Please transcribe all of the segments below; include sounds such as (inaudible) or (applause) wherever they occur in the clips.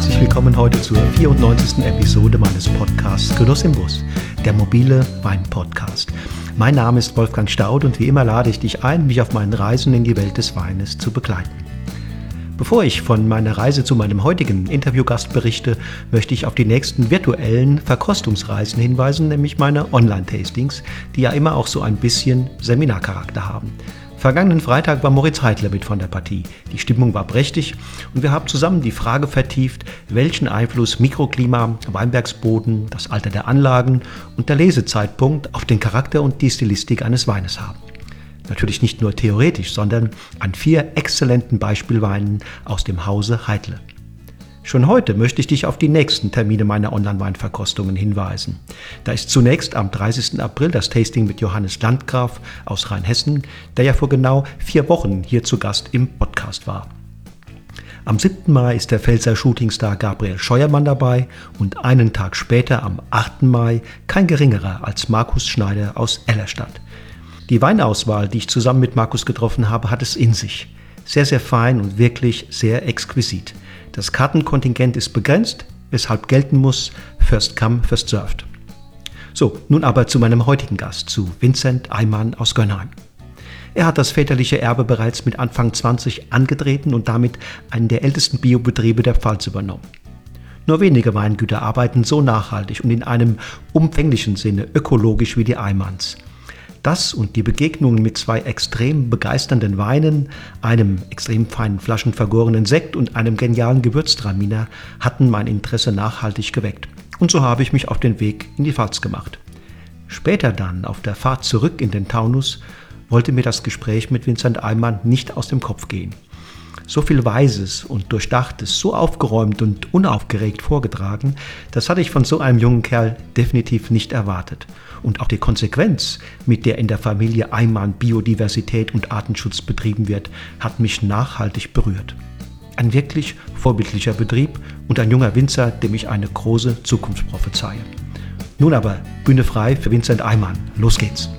Herzlich willkommen heute zur 94. Episode meines Podcasts Genuss im Bus, der mobile Wein-Podcast. Mein Name ist Wolfgang Staud und wie immer lade ich dich ein, mich auf meinen Reisen in die Welt des Weines zu begleiten. Bevor ich von meiner Reise zu meinem heutigen Interviewgast berichte, möchte ich auf die nächsten virtuellen Verkostungsreisen hinweisen, nämlich meine Online-Tastings, die ja immer auch so ein bisschen Seminarcharakter haben. Vergangenen Freitag war Moritz Heidler mit von der Partie. Die Stimmung war prächtig und wir haben zusammen die Frage vertieft, welchen Einfluss Mikroklima, Weinbergsboden, das Alter der Anlagen und der Lesezeitpunkt auf den Charakter und die Stilistik eines Weines haben. Natürlich nicht nur theoretisch, sondern an vier exzellenten Beispielweinen aus dem Hause Heidle. Schon heute möchte ich dich auf die nächsten Termine meiner Online-Weinverkostungen hinweisen. Da ist zunächst am 30. April das Tasting mit Johannes Landgraf aus Rheinhessen, der ja vor genau vier Wochen hier zu Gast im Podcast war. Am 7. Mai ist der Pfälzer Shootingstar Gabriel Scheuermann dabei und einen Tag später, am 8. Mai, kein geringerer als Markus Schneider aus Ellerstadt. Die Weinauswahl, die ich zusammen mit Markus getroffen habe, hat es in sich. Sehr, sehr fein und wirklich sehr exquisit. Das Kartenkontingent ist begrenzt, weshalb gelten muss, first come, first served. So, nun aber zu meinem heutigen Gast, zu Vincent Eimann aus Gönnheim. Er hat das väterliche Erbe bereits mit Anfang 20 angetreten und damit einen der ältesten Biobetriebe der Pfalz übernommen. Nur wenige Weingüter arbeiten so nachhaltig und in einem umfänglichen Sinne ökologisch wie die Eimanns. Das und die Begegnungen mit zwei extrem begeisternden Weinen, einem extrem feinen flaschenvergorenen Sekt und einem genialen Gewürztraminer hatten mein Interesse nachhaltig geweckt. Und so habe ich mich auf den Weg in die Pfalz gemacht. Später dann, auf der Fahrt zurück in den Taunus, wollte mir das Gespräch mit Vincent Eimann nicht aus dem Kopf gehen so viel Weises und Durchdachtes, so aufgeräumt und unaufgeregt vorgetragen, das hatte ich von so einem jungen Kerl definitiv nicht erwartet. Und auch die Konsequenz, mit der in der Familie Eimann Biodiversität und Artenschutz betrieben wird, hat mich nachhaltig berührt. Ein wirklich vorbildlicher Betrieb und ein junger Winzer, dem ich eine große Zukunft prophezeie. Nun aber Bühne frei für Vincent Eimann. Los geht's!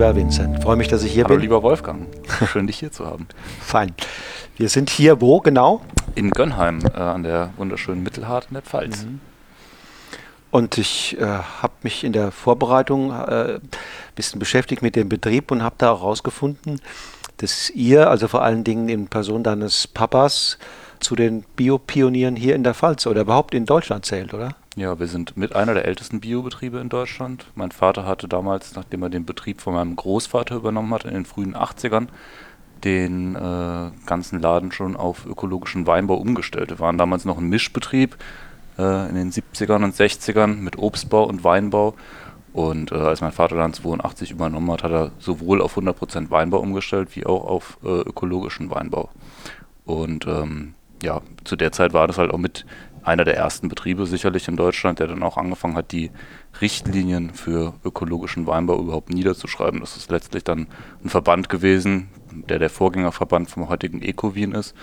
Lieber Vincent. Freue mich, dass ich hier Hallo, bin. lieber Wolfgang. Schön, dich hier zu haben. (laughs) Fein. Wir sind hier wo genau? In Gönnheim, äh, an der wunderschönen Mittelhart in der Pfalz. Mhm. Und ich äh, habe mich in der Vorbereitung ein äh, bisschen beschäftigt mit dem Betrieb und habe da auch herausgefunden, dass ihr, also vor allen Dingen in Person deines Papas, zu den Biopionieren hier in der Pfalz oder überhaupt in Deutschland zählt, oder? Ja, wir sind mit einer der ältesten Biobetriebe in Deutschland. Mein Vater hatte damals, nachdem er den Betrieb von meinem Großvater übernommen hat, in den frühen 80ern, den äh, ganzen Laden schon auf ökologischen Weinbau umgestellt. Wir waren damals noch ein Mischbetrieb äh, in den 70ern und 60ern mit Obstbau und Weinbau. Und äh, als mein Vater dann 82 übernommen hat, hat er sowohl auf 100% Weinbau umgestellt, wie auch auf äh, ökologischen Weinbau. Und ähm, ja, zu der Zeit war das halt auch mit einer der ersten Betriebe sicherlich in Deutschland, der dann auch angefangen hat, die Richtlinien für ökologischen Weinbau überhaupt niederzuschreiben. Das ist letztlich dann ein Verband gewesen, der der Vorgängerverband vom heutigen Ecowin ist.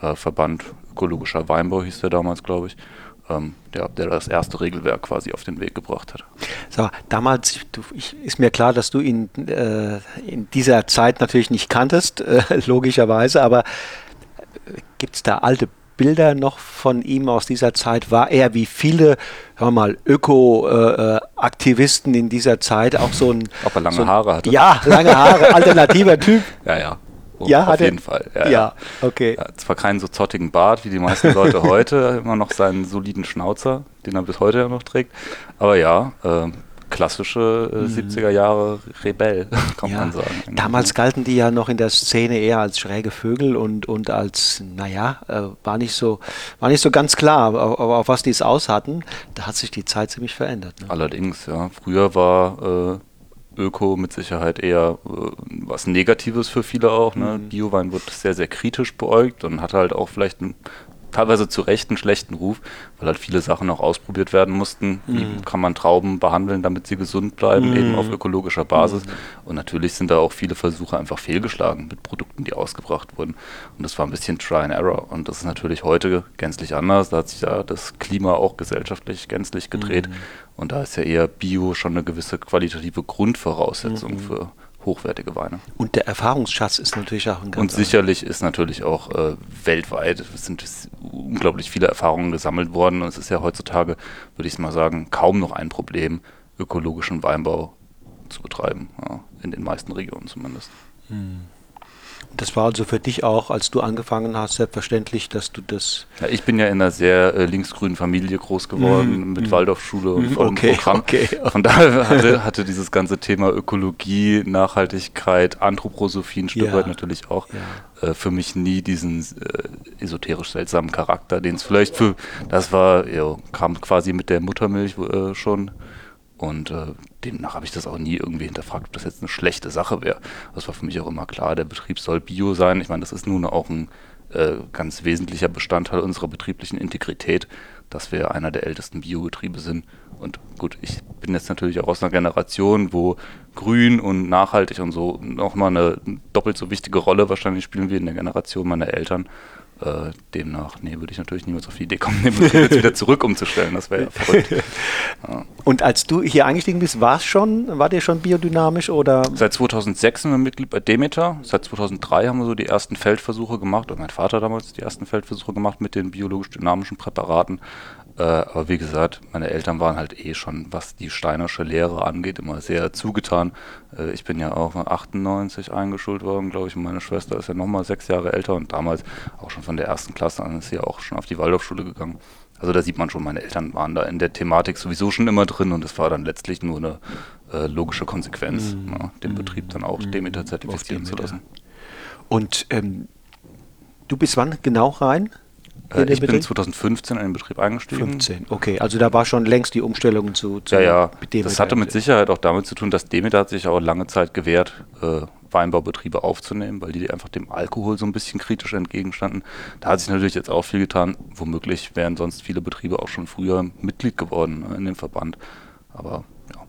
Äh, Verband ökologischer Weinbau hieß der damals, glaube ich. Ähm, der, der das erste Regelwerk quasi auf den Weg gebracht hat. So, damals du, ich, ist mir klar, dass du ihn äh, in dieser Zeit natürlich nicht kanntest, (laughs) äh, logischerweise, aber äh, gibt es da alte Bilder noch von ihm aus dieser Zeit? War er wie viele, hör mal, Öko-Aktivisten in dieser Zeit auch so ein. Ob er lange so ein, Haare hatte? Ja, lange Haare, (laughs) alternativer Typ. Ja, ja. Oh, ja, auf jeden Fall. Ja, ja. okay. Ja, zwar keinen so zottigen Bart wie die meisten Leute (laughs) heute, immer noch seinen soliden Schnauzer, den er bis heute ja noch trägt. Aber ja, äh, klassische äh, mhm. 70er Jahre Rebell, (laughs) kann ja. man sagen. Damals galten die ja noch in der Szene eher als schräge Vögel und, und als, naja, äh, war, nicht so, war nicht so ganz klar, auf, auf was die es aus hatten. Da hat sich die Zeit ziemlich verändert. Ne? Allerdings, ja. Früher war äh, Öko mit Sicherheit eher äh, was Negatives für viele auch. Ne? Mhm. Biowein wird sehr, sehr kritisch beäugt und hat halt auch vielleicht ein teilweise zu Recht einen schlechten Ruf, weil halt viele Sachen noch ausprobiert werden mussten. Wie Mhm. kann man Trauben behandeln, damit sie gesund bleiben, Mhm. eben auf ökologischer Basis. Und natürlich sind da auch viele Versuche einfach fehlgeschlagen mit Produkten, die ausgebracht wurden. Und das war ein bisschen Try and Error. Und das ist natürlich heute gänzlich anders. Da hat sich ja das Klima auch gesellschaftlich gänzlich gedreht. Mhm. Und da ist ja eher Bio schon eine gewisse qualitative Grundvoraussetzung Mhm. für hochwertige Weine. Und der Erfahrungsschatz ist natürlich auch ein ganz Und sicherlich ist natürlich auch äh, weltweit es sind unglaublich viele Erfahrungen gesammelt worden. Und es ist ja heutzutage, würde ich mal sagen, kaum noch ein Problem, ökologischen Weinbau zu betreiben. Ja, in den meisten Regionen zumindest. Das war also für dich auch, als du angefangen hast, selbstverständlich, dass du das. Ja, ich bin ja in einer sehr äh, linksgrünen Familie groß geworden, Mhm, mit mhm. Waldorfschule und Mhm, vollem okay, Programm. okay. Von daher hatte, hatte dieses ganze Thema Ökologie, Nachhaltigkeit, Anthroposophie ein Stück Ja. weit natürlich auch Ja. äh, für mich nie diesen äh, esoterisch seltsamen Charakter, den es vielleicht für, das war, ja, kam quasi mit der Muttermilch äh, schon. Und äh, demnach habe ich das auch nie irgendwie hinterfragt, ob das jetzt eine schlechte Sache wäre. Das war für mich auch immer klar, der Betrieb soll bio sein. Ich meine, das ist nun auch ein äh, ganz wesentlicher Bestandteil unserer betrieblichen Integrität, dass wir einer der ältesten Biobetriebe sind. Und gut, ich bin jetzt natürlich auch aus einer Generation, wo grün und nachhaltig und so nochmal eine doppelt so wichtige Rolle wahrscheinlich spielen wie in der Generation meiner Eltern. Äh, demnach, nee, würde ich natürlich niemals auf die Idee kommen, den Betrieb jetzt wieder zurück umzustellen. Das wäre ja verrückt. Ja. Und als du hier eingestiegen bist, war es schon, war der schon biodynamisch oder? Seit 2006 sind wir Mitglied bei Demeter. Seit 2003 haben wir so die ersten Feldversuche gemacht, oder mein Vater damals die ersten Feldversuche gemacht mit den biologisch-dynamischen Präparaten. Äh, aber wie gesagt, meine Eltern waren halt eh schon, was die steinersche Lehre angeht, immer sehr zugetan. Äh, ich bin ja auch 98 eingeschult worden, glaube ich, und meine Schwester ist ja nochmal sechs Jahre älter und damals auch schon von der ersten Klasse an ist sie ja auch schon auf die Waldorfschule gegangen. Also da sieht man schon, meine Eltern waren da in der Thematik sowieso schon immer drin und es war dann letztlich nur eine äh, logische Konsequenz, Mhm. ja, den Betrieb dann auch Mhm. Demeter zertifizieren zu Demeter. lassen. Und ähm, du bist wann genau rein? Äh, ich bin Betrieb? 2015 in den Betrieb eingestiegen. 15, okay. Also da war schon längst die Umstellung zu, zu Ja, ja. Demeter. Das hatte mit Sicherheit auch damit zu tun, dass Demeter hat sich auch lange Zeit gewehrt, äh, Weinbaubetriebe aufzunehmen, weil die einfach dem Alkohol so ein bisschen kritisch entgegenstanden. Da hat sich natürlich jetzt auch viel getan. Womöglich wären sonst viele Betriebe auch schon früher Mitglied geworden ne, in dem Verband. Aber ja.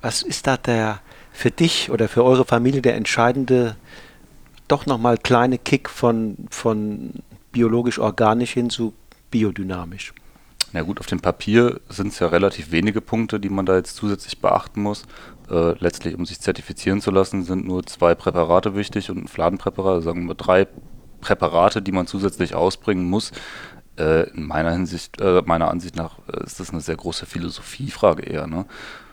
Was ist da der für dich oder für eure Familie der entscheidende, doch nochmal kleine Kick von, von biologisch-organisch hin zu biodynamisch? Na gut, auf dem Papier sind es ja relativ wenige Punkte, die man da jetzt zusätzlich beachten muss. Äh, letztlich, um sich zertifizieren zu lassen, sind nur zwei Präparate wichtig und ein Fladenpräparat, also sagen wir drei Präparate, die man zusätzlich ausbringen muss. Äh, in meiner Hinsicht, äh, meiner Ansicht nach, äh, ist das eine sehr große Philosophiefrage eher. Ne?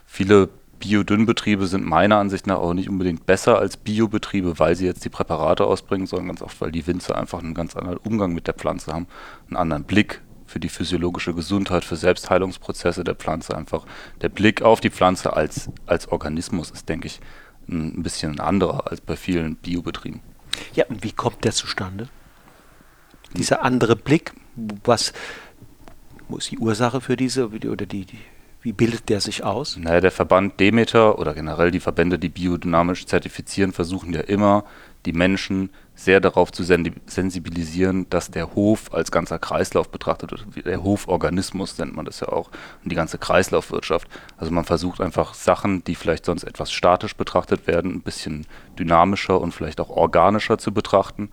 Viele Biodünnbetriebe sind meiner Ansicht nach auch nicht unbedingt besser als Biobetriebe, weil sie jetzt die Präparate ausbringen, sondern ganz oft, weil die Winzer einfach einen ganz anderen Umgang mit der Pflanze haben, einen anderen Blick für die physiologische Gesundheit, für Selbstheilungsprozesse der Pflanze einfach. Der Blick auf die Pflanze als, als Organismus ist, denke ich, ein bisschen anderer als bei vielen Biobetrieben. Ja, und wie kommt der zustande? Dieser andere Blick, was wo ist die Ursache für diese oder die, die wie bildet der sich aus? Naja, der Verband Demeter oder generell die Verbände, die biodynamisch zertifizieren, versuchen ja immer, die Menschen sehr darauf zu sensibilisieren, dass der Hof als ganzer Kreislauf betrachtet wird. Der Hoforganismus nennt man das ja auch. Und die ganze Kreislaufwirtschaft. Also man versucht einfach Sachen, die vielleicht sonst etwas statisch betrachtet werden, ein bisschen dynamischer und vielleicht auch organischer zu betrachten.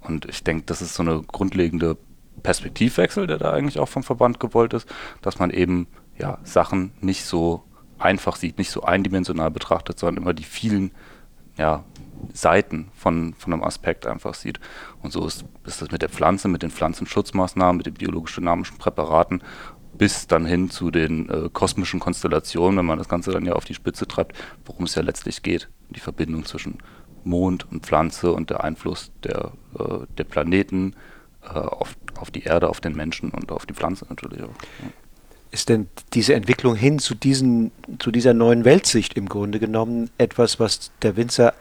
Und ich denke, das ist so eine grundlegende Perspektivwechsel, der da eigentlich auch vom Verband gewollt ist, dass man eben ja, Sachen nicht so einfach sieht, nicht so eindimensional betrachtet, sondern immer die vielen ja, Seiten von, von einem Aspekt einfach sieht. Und so ist, ist das mit der Pflanze, mit den Pflanzenschutzmaßnahmen, mit den biologisch-dynamischen Präparaten bis dann hin zu den äh, kosmischen Konstellationen, wenn man das Ganze dann ja auf die Spitze treibt, worum es ja letztlich geht. Die Verbindung zwischen Mond und Pflanze und der Einfluss der, äh, der Planeten äh, auf, auf die Erde, auf den Menschen und auf die Pflanze natürlich auch. Ja. Ist denn diese Entwicklung hin zu, diesen, zu dieser neuen Weltsicht im Grunde genommen etwas, was der Winzer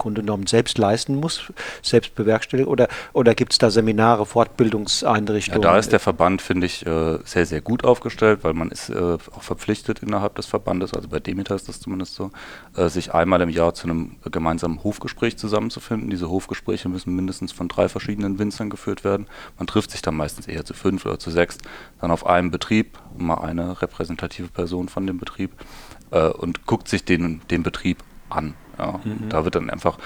Grunde genommen selbst leisten muss, selbst bewerkstelligen? Oder, oder gibt es da Seminare, Fortbildungseinrichtungen? Ja, da ist der Verband, finde ich, äh, sehr, sehr gut aufgestellt, weil man ist äh, auch verpflichtet innerhalb des Verbandes, also bei Demeter ist das zumindest so, äh, sich einmal im Jahr zu einem gemeinsamen Hofgespräch zusammenzufinden. Diese Hofgespräche müssen mindestens von drei verschiedenen Winzern geführt werden. Man trifft sich dann meistens eher zu fünf oder zu sechs, dann auf einem Betrieb, mal eine repräsentative Person von dem Betrieb und guckt sich den, den Betrieb an. Ja. Mhm. Da wird dann einfach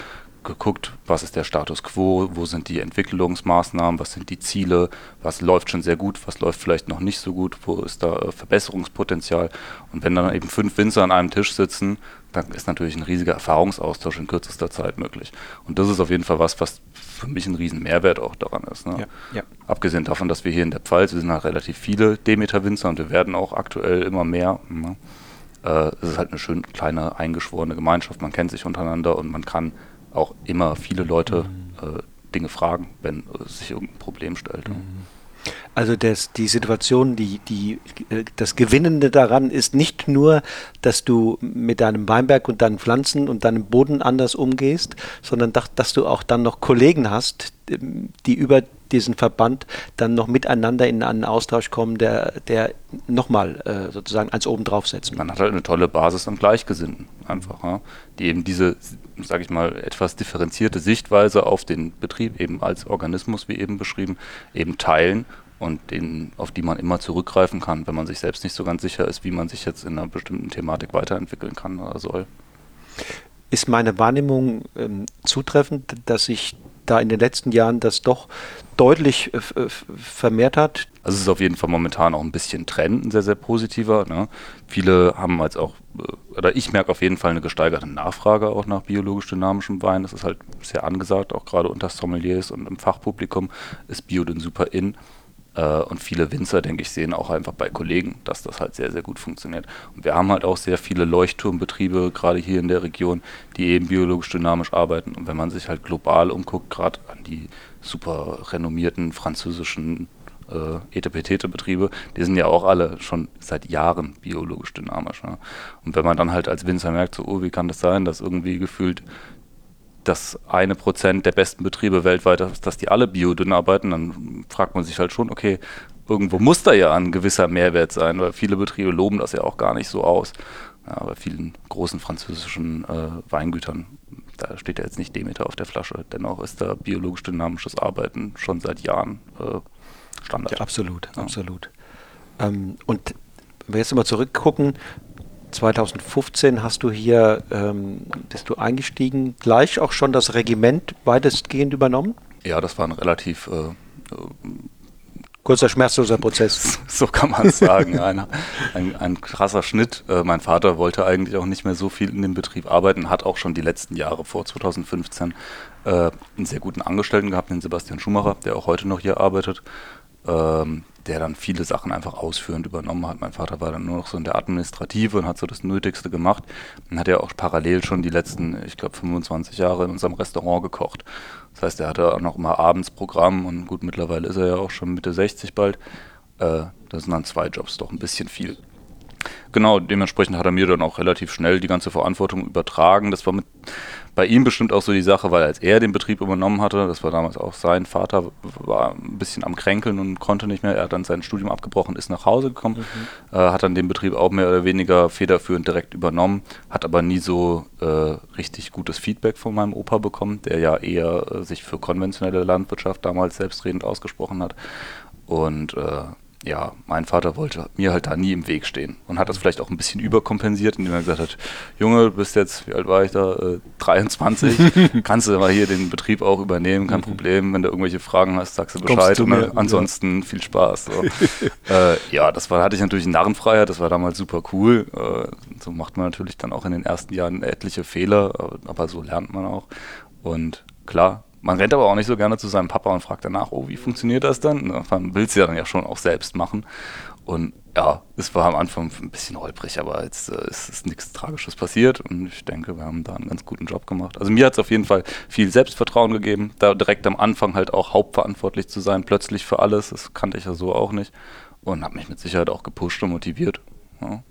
geguckt, was ist der Status quo, wo sind die Entwicklungsmaßnahmen, was sind die Ziele, was läuft schon sehr gut, was läuft vielleicht noch nicht so gut, wo ist da äh, Verbesserungspotenzial. Und wenn dann eben fünf Winzer an einem Tisch sitzen, dann ist natürlich ein riesiger Erfahrungsaustausch in kürzester Zeit möglich. Und das ist auf jeden Fall was, was für mich ein riesen Mehrwert auch daran ist. Ne? Ja, ja. Abgesehen davon, dass wir hier in der Pfalz, wir sind halt relativ viele Demeter-Winzer und wir werden auch aktuell immer mehr. Ne? Äh, es ist halt eine schön kleine, eingeschworene Gemeinschaft. Man kennt sich untereinander und man kann auch immer viele Leute mhm. äh, Dinge fragen, wenn äh, sich irgendein Problem stellt. Mhm. Also das, die Situation, die, die, äh, das Gewinnende daran ist nicht nur, dass du mit deinem Weinberg und deinen Pflanzen und deinem Boden anders umgehst, sondern dass, dass du auch dann noch Kollegen hast, die über diesen Verband dann noch miteinander in einen Austausch kommen, der, der nochmal äh, sozusagen eins oben draufsetzt. Man hat halt eine tolle Basis an Gleichgesinnten einfach, ja, die eben diese, sage ich mal, etwas differenzierte Sichtweise auf den Betrieb eben als Organismus, wie eben beschrieben, eben teilen und den, auf die man immer zurückgreifen kann, wenn man sich selbst nicht so ganz sicher ist, wie man sich jetzt in einer bestimmten Thematik weiterentwickeln kann oder soll. Ist meine Wahrnehmung ähm, zutreffend, dass sich da in den letzten Jahren das doch deutlich äh, vermehrt hat? Also es ist auf jeden Fall momentan auch ein bisschen Trend, ein sehr, sehr positiver. Ne? Viele haben als auch, äh, oder ich merke auf jeden Fall eine gesteigerte Nachfrage auch nach biologisch dynamischem Wein. Das ist halt sehr angesagt, auch gerade unter Sommeliers und im Fachpublikum ist Bio denn super in. Äh, und viele Winzer, denke ich, sehen auch einfach bei Kollegen, dass das halt sehr, sehr gut funktioniert. Und wir haben halt auch sehr viele Leuchtturmbetriebe, gerade hier in der Region, die eben biologisch dynamisch arbeiten. Und wenn man sich halt global umguckt, gerade an die super renommierten französischen äh, Etepetete-Betriebe, die sind ja auch alle schon seit Jahren biologisch dynamisch. Ne? Und wenn man dann halt als Winzer merkt, so, oh, wie kann das sein, dass irgendwie gefühlt das eine Prozent der besten Betriebe weltweit, dass die alle biodünn arbeiten, dann fragt man sich halt schon, okay, irgendwo muss da ja ein gewisser Mehrwert sein, weil viele Betriebe loben das ja auch gar nicht so aus. Ja, bei vielen großen französischen äh, Weingütern, da steht ja jetzt nicht Demeter auf der Flasche. Dennoch ist da biologisch dynamisches Arbeiten schon seit Jahren äh, Standard. Ja, absolut, ja. absolut. Ähm, und wenn wir jetzt mal zurückgucken, 2015 hast du hier, ähm, bist du eingestiegen, gleich auch schon das Regiment weitestgehend übernommen? Ja, das war ein relativ äh, kurzer, schmerzloser Prozess. (laughs) So kann man es sagen. Ein, ein, ein, krasser Schnitt. Äh, mein Vater wollte eigentlich auch nicht mehr so viel in dem Betrieb arbeiten, hat auch schon die letzten Jahre vor 2015 äh, einen sehr guten Angestellten gehabt, den Sebastian Schumacher, der auch heute noch hier arbeitet. Ähm, der dann viele Sachen einfach ausführend übernommen hat. Mein Vater war dann nur noch so in der Administrative und hat so das Nötigste gemacht. Dann hat er auch parallel schon die letzten, ich glaube, 25 Jahre in unserem Restaurant gekocht. Das heißt, er hatte auch noch immer Abendsprogramm und gut, mittlerweile ist er ja auch schon Mitte 60 bald. Äh, das sind dann zwei Jobs doch ein bisschen viel. Genau, dementsprechend hat er mir dann auch relativ schnell die ganze Verantwortung übertragen. Das war mit bei ihm bestimmt auch so die Sache, weil als er den Betrieb übernommen hatte, das war damals auch sein Vater, war ein bisschen am Kränkeln und konnte nicht mehr. Er hat dann sein Studium abgebrochen, ist nach Hause gekommen, mhm. äh, hat dann den Betrieb auch mehr oder weniger federführend direkt übernommen, hat aber nie so äh, richtig gutes Feedback von meinem Opa bekommen, der ja eher äh, sich für konventionelle Landwirtschaft damals selbstredend ausgesprochen hat. Und äh, ja, mein Vater wollte mir halt da nie im Weg stehen und hat das vielleicht auch ein bisschen überkompensiert, indem er gesagt hat, Junge, du bist jetzt, wie alt war ich da, äh, 23, (laughs) kannst du mal hier den Betrieb auch übernehmen, kein mhm. Problem, wenn du irgendwelche Fragen hast, sagst du Bescheid, du ne? ansonsten ja. viel Spaß. So. (laughs) äh, ja, das war, hatte ich natürlich Narrenfreiheit, das war damals super cool, äh, so macht man natürlich dann auch in den ersten Jahren etliche Fehler, aber so lernt man auch und klar, man rennt aber auch nicht so gerne zu seinem Papa und fragt danach, oh, wie funktioniert das dann? Man will es ja dann ja schon auch selbst machen. Und ja, es war am Anfang ein bisschen holprig, aber jetzt äh, ist, ist nichts Tragisches passiert und ich denke, wir haben da einen ganz guten Job gemacht. Also mir hat es auf jeden Fall viel Selbstvertrauen gegeben, da direkt am Anfang halt auch hauptverantwortlich zu sein, plötzlich für alles. Das kannte ich ja so auch nicht und habe mich mit Sicherheit auch gepusht und motiviert. Ja.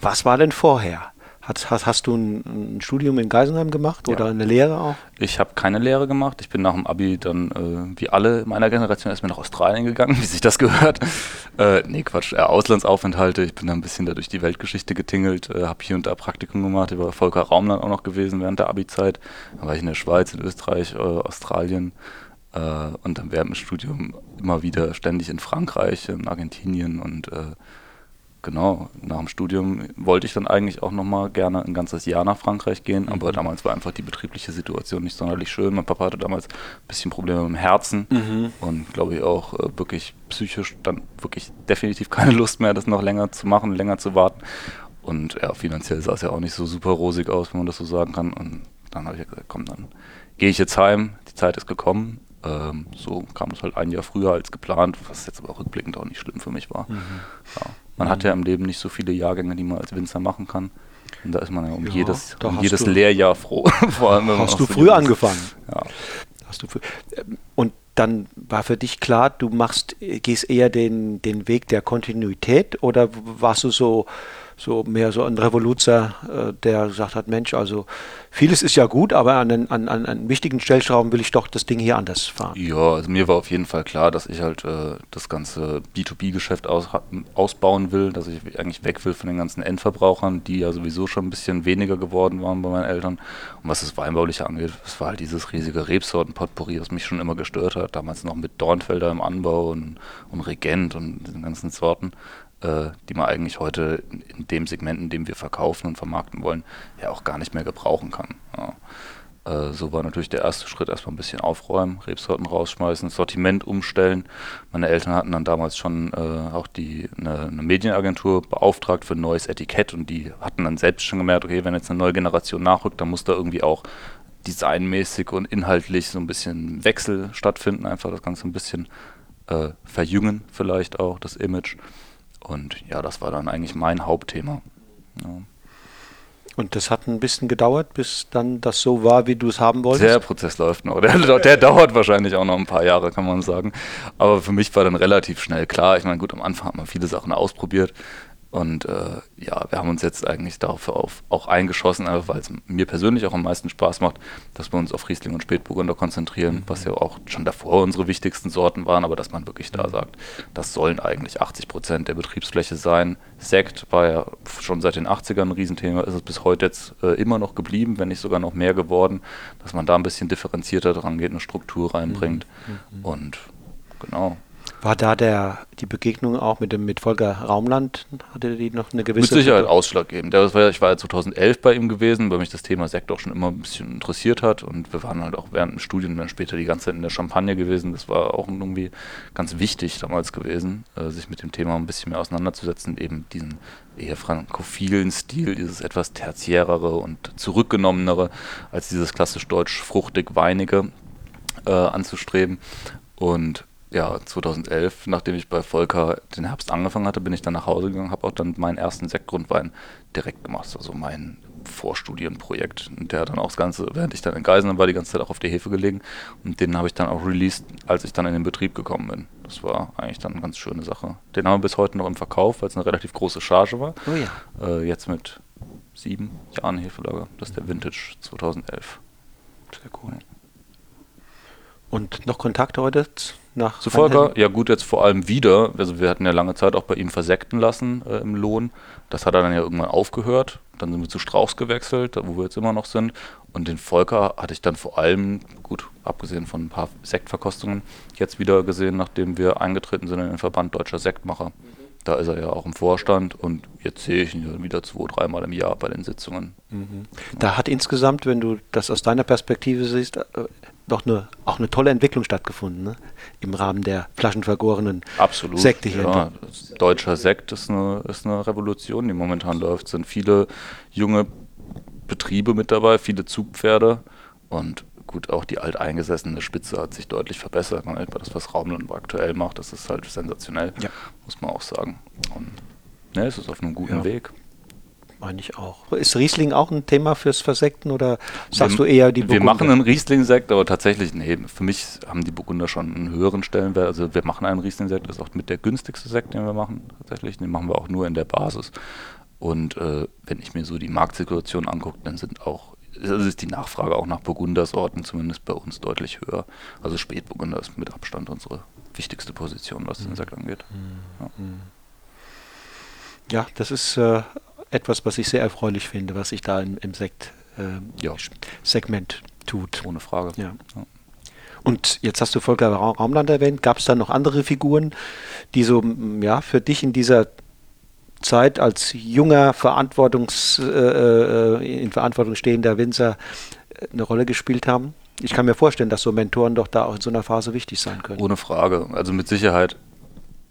Was war denn vorher? Hast, hast, hast du ein, ein, Studium in Geisenheim gemacht oder ja. eine Lehre auch? Ich habe keine Lehre gemacht. Ich bin nach dem Abi dann, äh, wie alle meiner Generation, erstmal nach Australien gegangen, (laughs) wie sich das gehört. Äh, nee, Quatsch, äh, Auslandsaufenthalte. Ich bin da ein bisschen da durch die Weltgeschichte getingelt, äh, habe hier und da Praktikum gemacht. Ich war Volker Raumland auch noch gewesen während der Abi-Zeit. Dann war ich in der Schweiz, in Österreich, äh, Australien äh, und dann während dem Studium immer wieder ständig in Frankreich, in Argentinien und genau, nach dem Studium wollte ich dann eigentlich auch nochmal gerne ein ganzes Jahr nach Frankreich gehen, aber mhm. damals war einfach die betriebliche Situation nicht sonderlich schön. Mein Papa hatte damals ein bisschen Probleme mit dem Herzen mhm. und glaube ich auch äh, wirklich psychisch dann wirklich definitiv keine (laughs) Lust mehr, das noch länger zu machen, länger zu warten. Und ja, finanziell sah es ja auch nicht so super rosig aus, wenn man das so sagen kann. Und dann habe ich gesagt, komm, dann gehe ich jetzt heim, die Zeit ist gekommen. Ähm, so kam es halt ein Jahr früher als geplant, was jetzt aber rückblickend auch nicht schlimm für mich war. Mhm. Ja. Man mhm. hat ja im Leben nicht so viele Jahrgänge, die man als Winzer machen kann. Und da ist man ja um ja, jedes, um jedes Lehrjahr froh. (laughs) Vor allem, hast du früh angefangen. Ja. Hast du früh. Und dann war für dich klar, du machst, gehst eher den, den Weg der Kontinuität oder warst du so, so mehr so ein Revoluzer, äh, der gesagt hat, Mensch, also vieles ist ja gut, aber an, an, an, an wichtigen Stellschrauben will ich doch das Ding hier anders fahren. Ja, also mir war auf jeden Fall klar, dass ich halt äh, das ganze B2B-Geschäft aus, ausbauen will, dass ich eigentlich weg will von den ganzen Endverbrauchern, die ja sowieso schon ein bisschen weniger geworden waren bei meinen Eltern. Und was das Weinbauliche angeht, das war halt dieses riesige Rebsorten-Potpourri, was mich schon immer gestört hat, damals noch mit Dornfelder im Anbau und, und Regent und den ganzen Sorten äh, die man eigentlich heute in dem Segment, in dem wir verkaufen und vermarkten wollen, ja auch gar nicht mehr gebrauchen kann. Ja. Äh, so war natürlich der erste Schritt erstmal ein bisschen aufräumen, Rebsorten rausschmeißen, Sortiment umstellen. Meine Eltern hatten dann damals schon äh, auch die, eine, eine, Medienagentur beauftragt für ein neues Etikett und die hatten dann selbst schon gemerkt, okay, wenn jetzt eine neue Generation nachrückt, dann muss da irgendwie auch designmäßig und inhaltlich so ein bisschen Wechsel stattfinden, einfach das Ganze ein bisschen äh, verjüngen vielleicht auch, das Image. Und ja, das war dann eigentlich mein Hauptthema. Ja. Und das hat ein bisschen gedauert, bis dann das so war, wie du es haben wolltest? Der Prozess läuft noch. Der, der, dauert wahrscheinlich auch noch ein paar Jahre, kann man sagen. Aber für mich war dann relativ schnell klar. Ich meine, gut, am Anfang hat man viele Sachen ausprobiert. Und äh, ja, wir haben uns jetzt eigentlich darauf auf, auch eingeschossen, weil es mir persönlich auch am meisten Spaß macht, dass wir uns auf Riesling und Spätburgunder konzentrieren, mhm. was ja auch schon davor unsere wichtigsten Sorten waren, aber dass man wirklich da sagt, das sollen eigentlich 80 Prozent der Betriebsfläche sein. Sekt war ja schon seit den 80ern ein Riesenthema, ist es bis heute jetzt äh, immer noch geblieben, wenn nicht sogar noch mehr geworden, dass man da ein bisschen differenzierter dran geht, eine Struktur reinbringt. Mhm. mhm. Und genau. War da der, die Begegnung auch mit, dem, mit Volker Raumland, hatte die noch eine gewisse... Mit Sicherheit ausschlaggebend. Ich war ja 2011 bei ihm gewesen, weil mich das Thema Sekt auch schon immer ein bisschen interessiert hat und wir waren halt auch während dem Studium dann später die ganze Zeit in der Champagne gewesen. Das war auch irgendwie ganz wichtig damals gewesen, äh, sich mit dem Thema ein bisschen mehr auseinanderzusetzen, eben diesen eher frankophilen Stil, dieses etwas tertiärere und zurückgenommenere als dieses klassisch deutsch fruchtig-weinige äh, anzustreben und ja, 2011, nachdem ich bei Volker den Herbst angefangen hatte, bin ich dann nach Hause gegangen, habe auch dann meinen ersten Sektgrundwein direkt gemacht, also mein Vorstudienprojekt, der dann auch das Ganze, während ich dann in Geisenheim war, die ganze Zeit auch auf die Hefe gelegen und den habe ich dann auch released, als ich dann in den Betrieb gekommen bin. Das war eigentlich dann eine ganz schöne Sache. Den haben wir bis heute noch im Verkauf, weil es eine relativ große Charge war. Oh ja. Äh, jetzt mit sieben Jahren Hefelager. Das ist der Vintage 2011. Sehr cool. Und noch Kontakt heute nach Zu Volker? Ja gut, jetzt vor allem wieder. Also wir hatten ja lange Zeit auch bei ihm versekten lassen äh, im Lohn. Das hat er dann ja irgendwann aufgehört. Dann sind wir zu Strauß gewechselt, wo wir jetzt immer noch sind. Und den Volker hatte ich dann vor allem, gut, abgesehen von ein paar Sektverkostungen, jetzt wieder gesehen, nachdem wir eingetreten sind in den Verband Deutscher Sektmacher. Da ist er ja auch im Vorstand und jetzt sehe ich ihn wieder zwei, dreimal im Jahr bei den Sitzungen. Mhm. Da hat insgesamt, wenn du das aus deiner Perspektive siehst, äh, doch eine, auch eine tolle Entwicklung stattgefunden, ne? im Rahmen der flaschenvergorenen Absolut, Sekte hier. Ja. Deutscher Sekt ist eine, ist eine Revolution, die momentan läuft. Es sind viele junge Betriebe mit dabei, viele Zugpferde und gut, auch die alteingesessene Spitze hat sich deutlich verbessert. Man, das, was Raumland aktuell macht, das ist halt sensationell, ja. muss man auch sagen. Und ne, es ist auf einem guten ja. Weg meine ich auch. Ist Riesling auch ein Thema fürs Versekten oder sagst wir, du eher die Burgunder? Wir machen einen Riesling-Sekt, aber tatsächlich, nee, für mich haben die Burgunder schon einen höheren Stellenwert. Also wir machen einen Riesling-Sekt, das ist auch mit der günstigste Sekt, den wir machen, tatsächlich. Den machen wir auch nur in der Basis. Und äh, wenn ich mir so die Marktsituation angucke, dann sind auch, also ist die Nachfrage auch nach Burgundersorten zumindest bei uns deutlich höher. Also Spätburgunder ist mit Abstand unsere wichtigste Position, was den Mhm. Sekt angeht. Ja. Ja, das ist äh, etwas, was ich sehr erfreulich finde, was sich da im, im Sekt, äh, Ja. Segment tut. Ohne Frage. Ja. Ja. Und jetzt hast du Volker Ra Raumland erwähnt. Gab es da noch andere Figuren, die so ja, für dich in dieser Zeit als junger, Verantwortungs, äh, äh, in Verantwortung stehender Winzer äh, eine Rolle gespielt haben? Ich kann mir vorstellen, dass so Mentoren doch da auch in so einer Phase wichtig sein können. Ohne Frage. Also mit Sicherheit,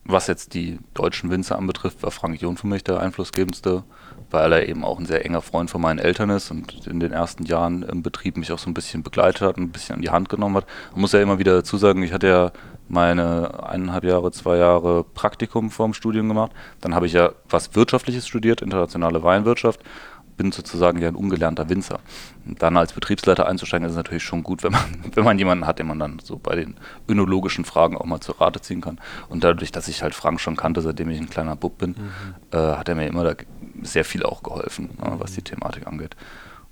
was jetzt die deutschen Winzer anbetrifft, war Frank John für mich der einflussgebendste, weil er eben auch ein sehr enger Freund von meinen Eltern ist und in den ersten Jahren im Betrieb mich auch so ein bisschen begleitet hat und ein bisschen an die Hand genommen hat. Man muss ja immer wieder dazu sagen, ich hatte ja meine eineinhalb Jahre, zwei Jahre Praktikum vorm Studium gemacht. Dann habe ich ja was Wirtschaftliches studiert, internationale Weinwirtschaft bin sozusagen ja ein ungelernter Winzer. Und dann als Betriebsleiter einzusteigen, ist natürlich schon gut, wenn man, (laughs) wenn man jemanden hat, den man dann so bei den önologischen Fragen auch mal zur Rate ziehen kann. Und dadurch, dass ich halt Frank schon kannte, seitdem ich ein kleiner Bub bin, äh, hat er mir immer da sehr viel auch geholfen, ne, was die Thematik angeht.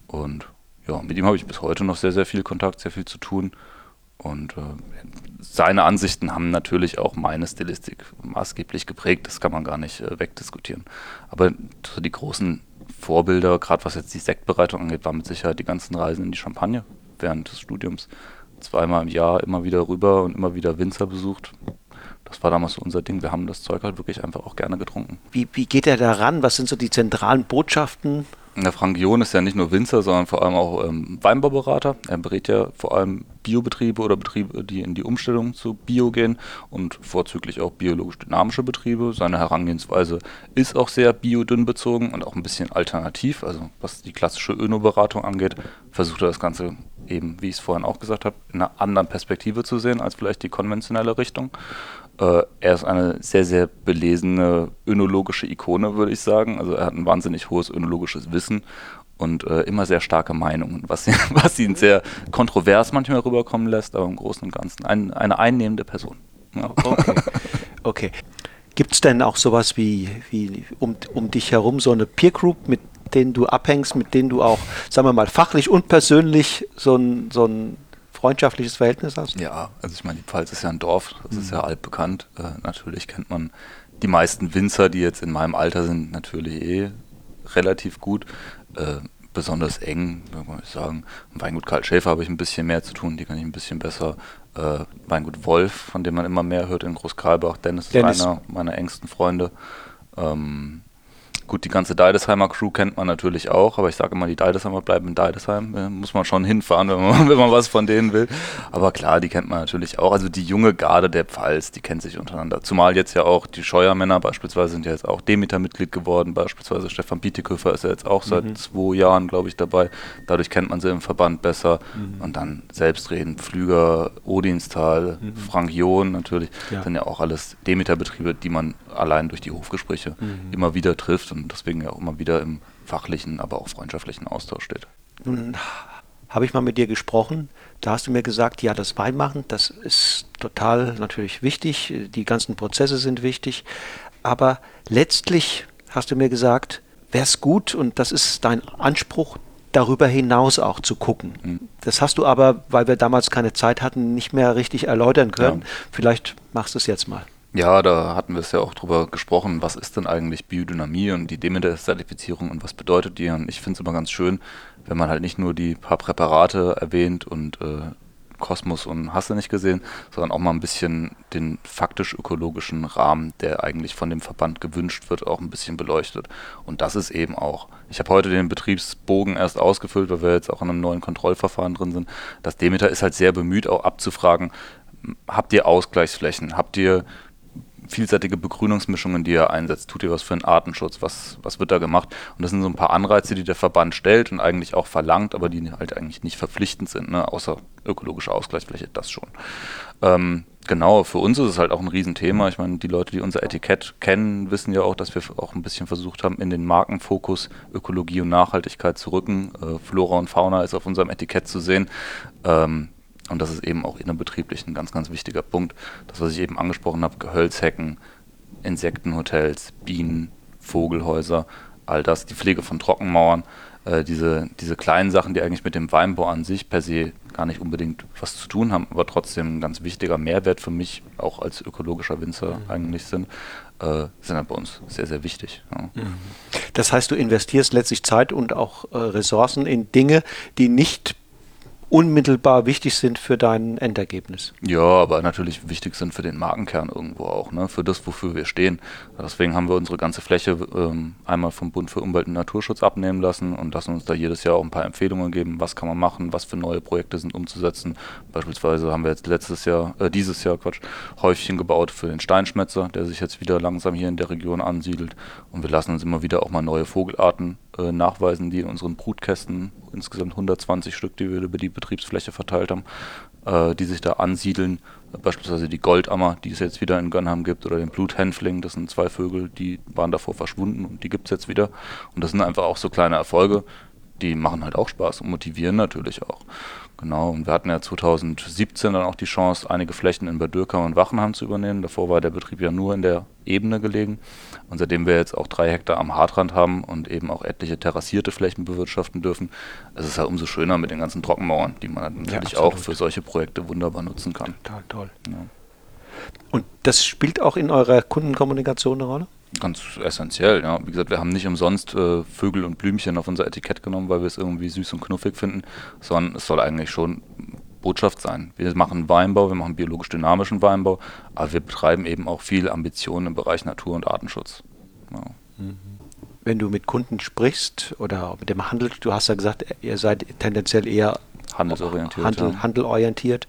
Und ja, mit ihm habe ich bis heute noch sehr, sehr viel Kontakt, sehr viel zu tun. Und äh, seine Ansichten haben natürlich auch meine Stilistik maßgeblich geprägt. Das kann man gar nicht äh, wegdiskutieren. Aber so die großen Vorbilder, gerade was jetzt die Sektbereitung angeht, waren mit Sicherheit die ganzen Reisen in die Champagne während des Studiums. Zweimal im Jahr immer wieder rüber und immer wieder Winzer besucht. Das war damals so unser Ding. Wir haben das Zeug halt wirklich einfach auch gerne getrunken. Wie, wie geht er da ran? Was sind so die zentralen Botschaften? Der Frank John ist ja nicht nur Winzer, sondern vor allem auch ähm, Weinbauberater. Er berät ja vor allem Biobetriebe oder Betriebe, die in die Umstellung zu Bio gehen und vorzüglich auch biologisch dynamische Betriebe. Seine Herangehensweise ist auch sehr biodünn bezogen und auch ein bisschen alternativ. Also was die klassische Öno-Beratung angeht, versucht er das Ganze eben, wie ich es vorhin auch gesagt habe, in einer anderen Perspektive zu sehen als vielleicht die konventionelle Richtung. Äh, er ist eine sehr, sehr belesene önologische Ikone, würde ich sagen. Also er hat ein wahnsinnig hohes önologisches Wissen und äh, immer sehr starke Meinungen, was, ihn- (laughs) was ihn sehr kontrovers manchmal rüberkommen lässt, aber im Großen und Ganzen ein, eine einnehmende Person. Ja. (laughs) Okay. okay. Gibt es denn auch sowas wie, wie um, um dich herum so eine Peer Group, mit denen du abhängst, mit denen du auch, sagen wir mal, fachlich und persönlich so ein, so ein freundschaftliches Verhältnis hast? Ja, also ich meine, die Pfalz ist ja ein Dorf, das ist ja altbekannt. Äh, natürlich kennt man die meisten Winzer, die jetzt in meinem Alter sind, natürlich eh relativ gut. Äh, besonders eng, würde ich sagen. Im Weingut Karl Schäfer habe ich ein bisschen mehr zu tun, die kann ich ein bisschen besser. Äh, Weingut Wolf, von dem man immer mehr hört in Großkarlbach. Dennis ist Dennis. einer meiner engsten Freunde. Ähm, Gut, die ganze Deidesheimer Crew kennt man natürlich auch, aber ich sage immer, die Deidesheimer bleiben in Deidesheim. Äh, muss man schon hinfahren, wenn man, (laughs) wenn man was von denen will. Aber klar, die kennt man natürlich auch. Also die junge Garde der Pfalz, die kennt sich untereinander. Zumal jetzt ja auch die Scheuermänner beispielsweise sind ja jetzt auch Demeter-Mitglied geworden. Beispielsweise Stefan Bieteköfer ist ja jetzt auch seit zwei Jahren, glaube ich, dabei. Dadurch kennt man sie im Verband besser. Und dann Selbstreden, Pflüger, Odinstal, Frank John natürlich. Ja. sind ja auch alles Demeter-Betriebe, die man allein durch die Hofgespräche immer wieder trifft und deswegen ja auch immer wieder im fachlichen, aber auch freundschaftlichen Austausch steht. Nun habe ich mal mit dir gesprochen. Da hast du mir gesagt, ja, das Weinmachen, das ist total natürlich wichtig. Die ganzen Prozesse sind wichtig. Aber letztlich hast du mir gesagt, wäre es gut, und das ist dein Anspruch, darüber hinaus auch zu gucken. Mhm. Das hast du aber, weil wir damals keine Zeit hatten, nicht mehr richtig erläutern können. Ja. Vielleicht machst du es jetzt mal. Ja, da hatten wir es ja auch drüber gesprochen, was ist denn eigentlich Biodynamie und die Demeter-Zertifizierung und was bedeutet die? Und ich finde es immer ganz schön, wenn man halt nicht nur die paar Präparate erwähnt und äh, Kosmos und hast du nicht gesehen, sondern auch mal ein bisschen den faktisch ökologischen Rahmen, der eigentlich von dem Verband gewünscht wird, auch ein bisschen beleuchtet. Und das ist eben auch. Ich habe heute den Betriebsbogen erst ausgefüllt, weil wir jetzt auch in einem neuen Kontrollverfahren drin sind. Das Demeter ist halt sehr bemüht, auch abzufragen, habt ihr Ausgleichsflächen, habt ihr vielseitige Begrünungsmischungen, die er einsetzt. Tut ihr was für einen Artenschutz? Was, was wird da gemacht? Und das sind so ein paar Anreize, die der Verband stellt und eigentlich auch verlangt, aber die halt eigentlich nicht verpflichtend sind, ne? außer ökologische Ausgleichsfläche, das schon. Ähm, genau, für uns ist es halt auch ein Riesenthema. Ich meine, die Leute, die unser Etikett kennen, wissen ja auch, dass wir auch ein bisschen versucht haben, in den Markenfokus Ökologie und Nachhaltigkeit zu rücken. Äh, Flora und Fauna ist auf unserem Etikett zu sehen. Ähm, und das ist eben auch innerbetrieblich ein ganz, ganz wichtiger Punkt. Das, was ich eben angesprochen habe, Gehölzhecken, Insektenhotels, Bienen, Vogelhäuser, all das, die Pflege von Trockenmauern, äh, diese, diese kleinen Sachen, die eigentlich mit dem Weinbau an sich per se gar nicht unbedingt was zu tun haben, aber trotzdem ein ganz wichtiger Mehrwert für mich auch als ökologischer Winzer mhm. eigentlich sind, äh, sind halt bei uns sehr, sehr wichtig. Ja. Mhm. Das heißt, du investierst letztlich Zeit und auch äh, Ressourcen in Dinge, die nicht unmittelbar wichtig sind für dein Endergebnis. Ja, aber natürlich wichtig sind für den Markenkern irgendwo auch, ne? für das, wofür wir stehen. Deswegen haben wir unsere ganze Fläche ähm, einmal vom Bund für Umwelt und Naturschutz abnehmen lassen und lassen uns da jedes Jahr auch ein paar Empfehlungen geben, was kann man machen, was für neue Projekte sind umzusetzen. Beispielsweise haben wir jetzt letztes Jahr, äh, dieses Jahr, Quatsch, Häufchen gebaut für den Steinschmetzer, der sich jetzt wieder langsam hier in der Region ansiedelt. Und wir lassen uns immer wieder auch mal neue Vogelarten äh, nachweisen, die in unseren Brutkästen, insgesamt 120 Stück, die wir über die Betriebsfläche verteilt haben, äh, die sich da ansiedeln. Beispielsweise die Goldammer, die es jetzt wieder in Gönnheim gibt, oder den Bluthänfling, das sind zwei Vögel, die waren davor verschwunden und die gibt es jetzt wieder. Und das sind einfach auch so kleine Erfolge, die machen halt auch Spaß und motivieren natürlich auch. Genau, und wir hatten ja 2017 dann auch die Chance, einige Flächen in Bad Dürkheim und Wachenheim zu übernehmen. Davor war der Betrieb ja nur in der Ebene gelegen. Und seitdem wir jetzt auch drei Hektar am Hartrand haben und eben auch etliche terrassierte Flächen bewirtschaften dürfen, es ist halt umso schöner mit den ganzen Trockenmauern, die man natürlich ja, auch für solche Projekte wunderbar nutzen kann. Total toll. Ja. Und das spielt auch in eurer Kundenkommunikation eine Rolle? Ganz essentiell, ja. Wie gesagt, wir haben nicht umsonst äh, Vögel und Blümchen auf unser Etikett genommen, weil wir es irgendwie süß und knuffig finden, sondern es soll eigentlich schon Botschaft sein. Wir machen Weinbau, wir machen biologisch dynamischen Weinbau, aber wir betreiben eben auch viel Ambitionen im Bereich Natur- und Artenschutz. Ja. Mhm. Wenn du mit Kunden sprichst oder mit dem Handel, du hast ja gesagt, ihr seid tendenziell eher handelsorientiert. Handel, ja. Handelorientiert.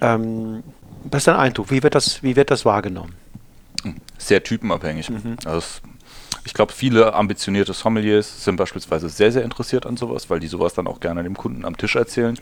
Ähm, was ist dein Eindruck? Wie wird das, wie wird das wahrgenommen? Sehr typenabhängig. Mhm. Also ich glaube, viele ambitionierte Sommeliers sind beispielsweise sehr, sehr interessiert an sowas, weil die sowas dann auch gerne dem Kunden am Tisch erzählen.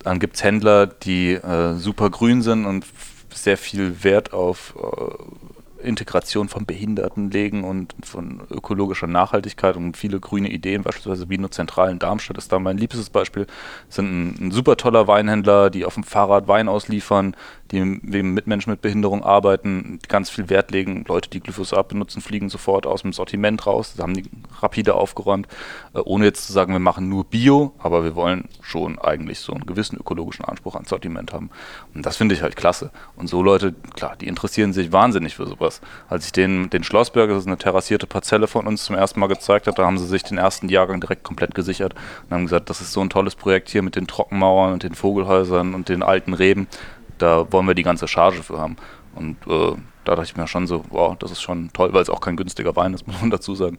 Dann gibt es Händler, die äh, super grün sind und sehr viel Wert auf äh, Integration von Behinderten legen und von ökologischer Nachhaltigkeit und viele grüne Ideen, beispielsweise Wiener Zentral in Darmstadt ist da mein liebstes Beispiel, sind ein, ein super toller Weinhändler, die auf dem Fahrrad Wein ausliefern, die mit Menschen mit Behinderung arbeiten, ganz viel Wert legen. Leute, die Glyphosat benutzen, fliegen sofort aus dem Sortiment raus. Das haben die rapide aufgeräumt, äh, ohne jetzt zu sagen, wir machen nur Bio, aber wir wollen schon eigentlich so einen gewissen ökologischen Anspruch ans Sortiment haben. Und das finde ich halt klasse. Und so Leute, klar, die interessieren sich wahnsinnig für sowas. Als ich den, den Schlossberg, das ist eine terrassierte Parzelle von uns, zum ersten Mal gezeigt habe, da haben sie sich den ersten Jahrgang direkt komplett gesichert und haben gesagt, das ist so ein tolles Projekt hier mit den Trockenmauern und den Vogelhäusern und den alten Reben da wollen wir die ganze Charge für haben. Und äh, da dachte ich mir schon so, wow, das ist schon toll, weil es auch kein günstiger Wein ist, (laughs) muss man dazu sagen.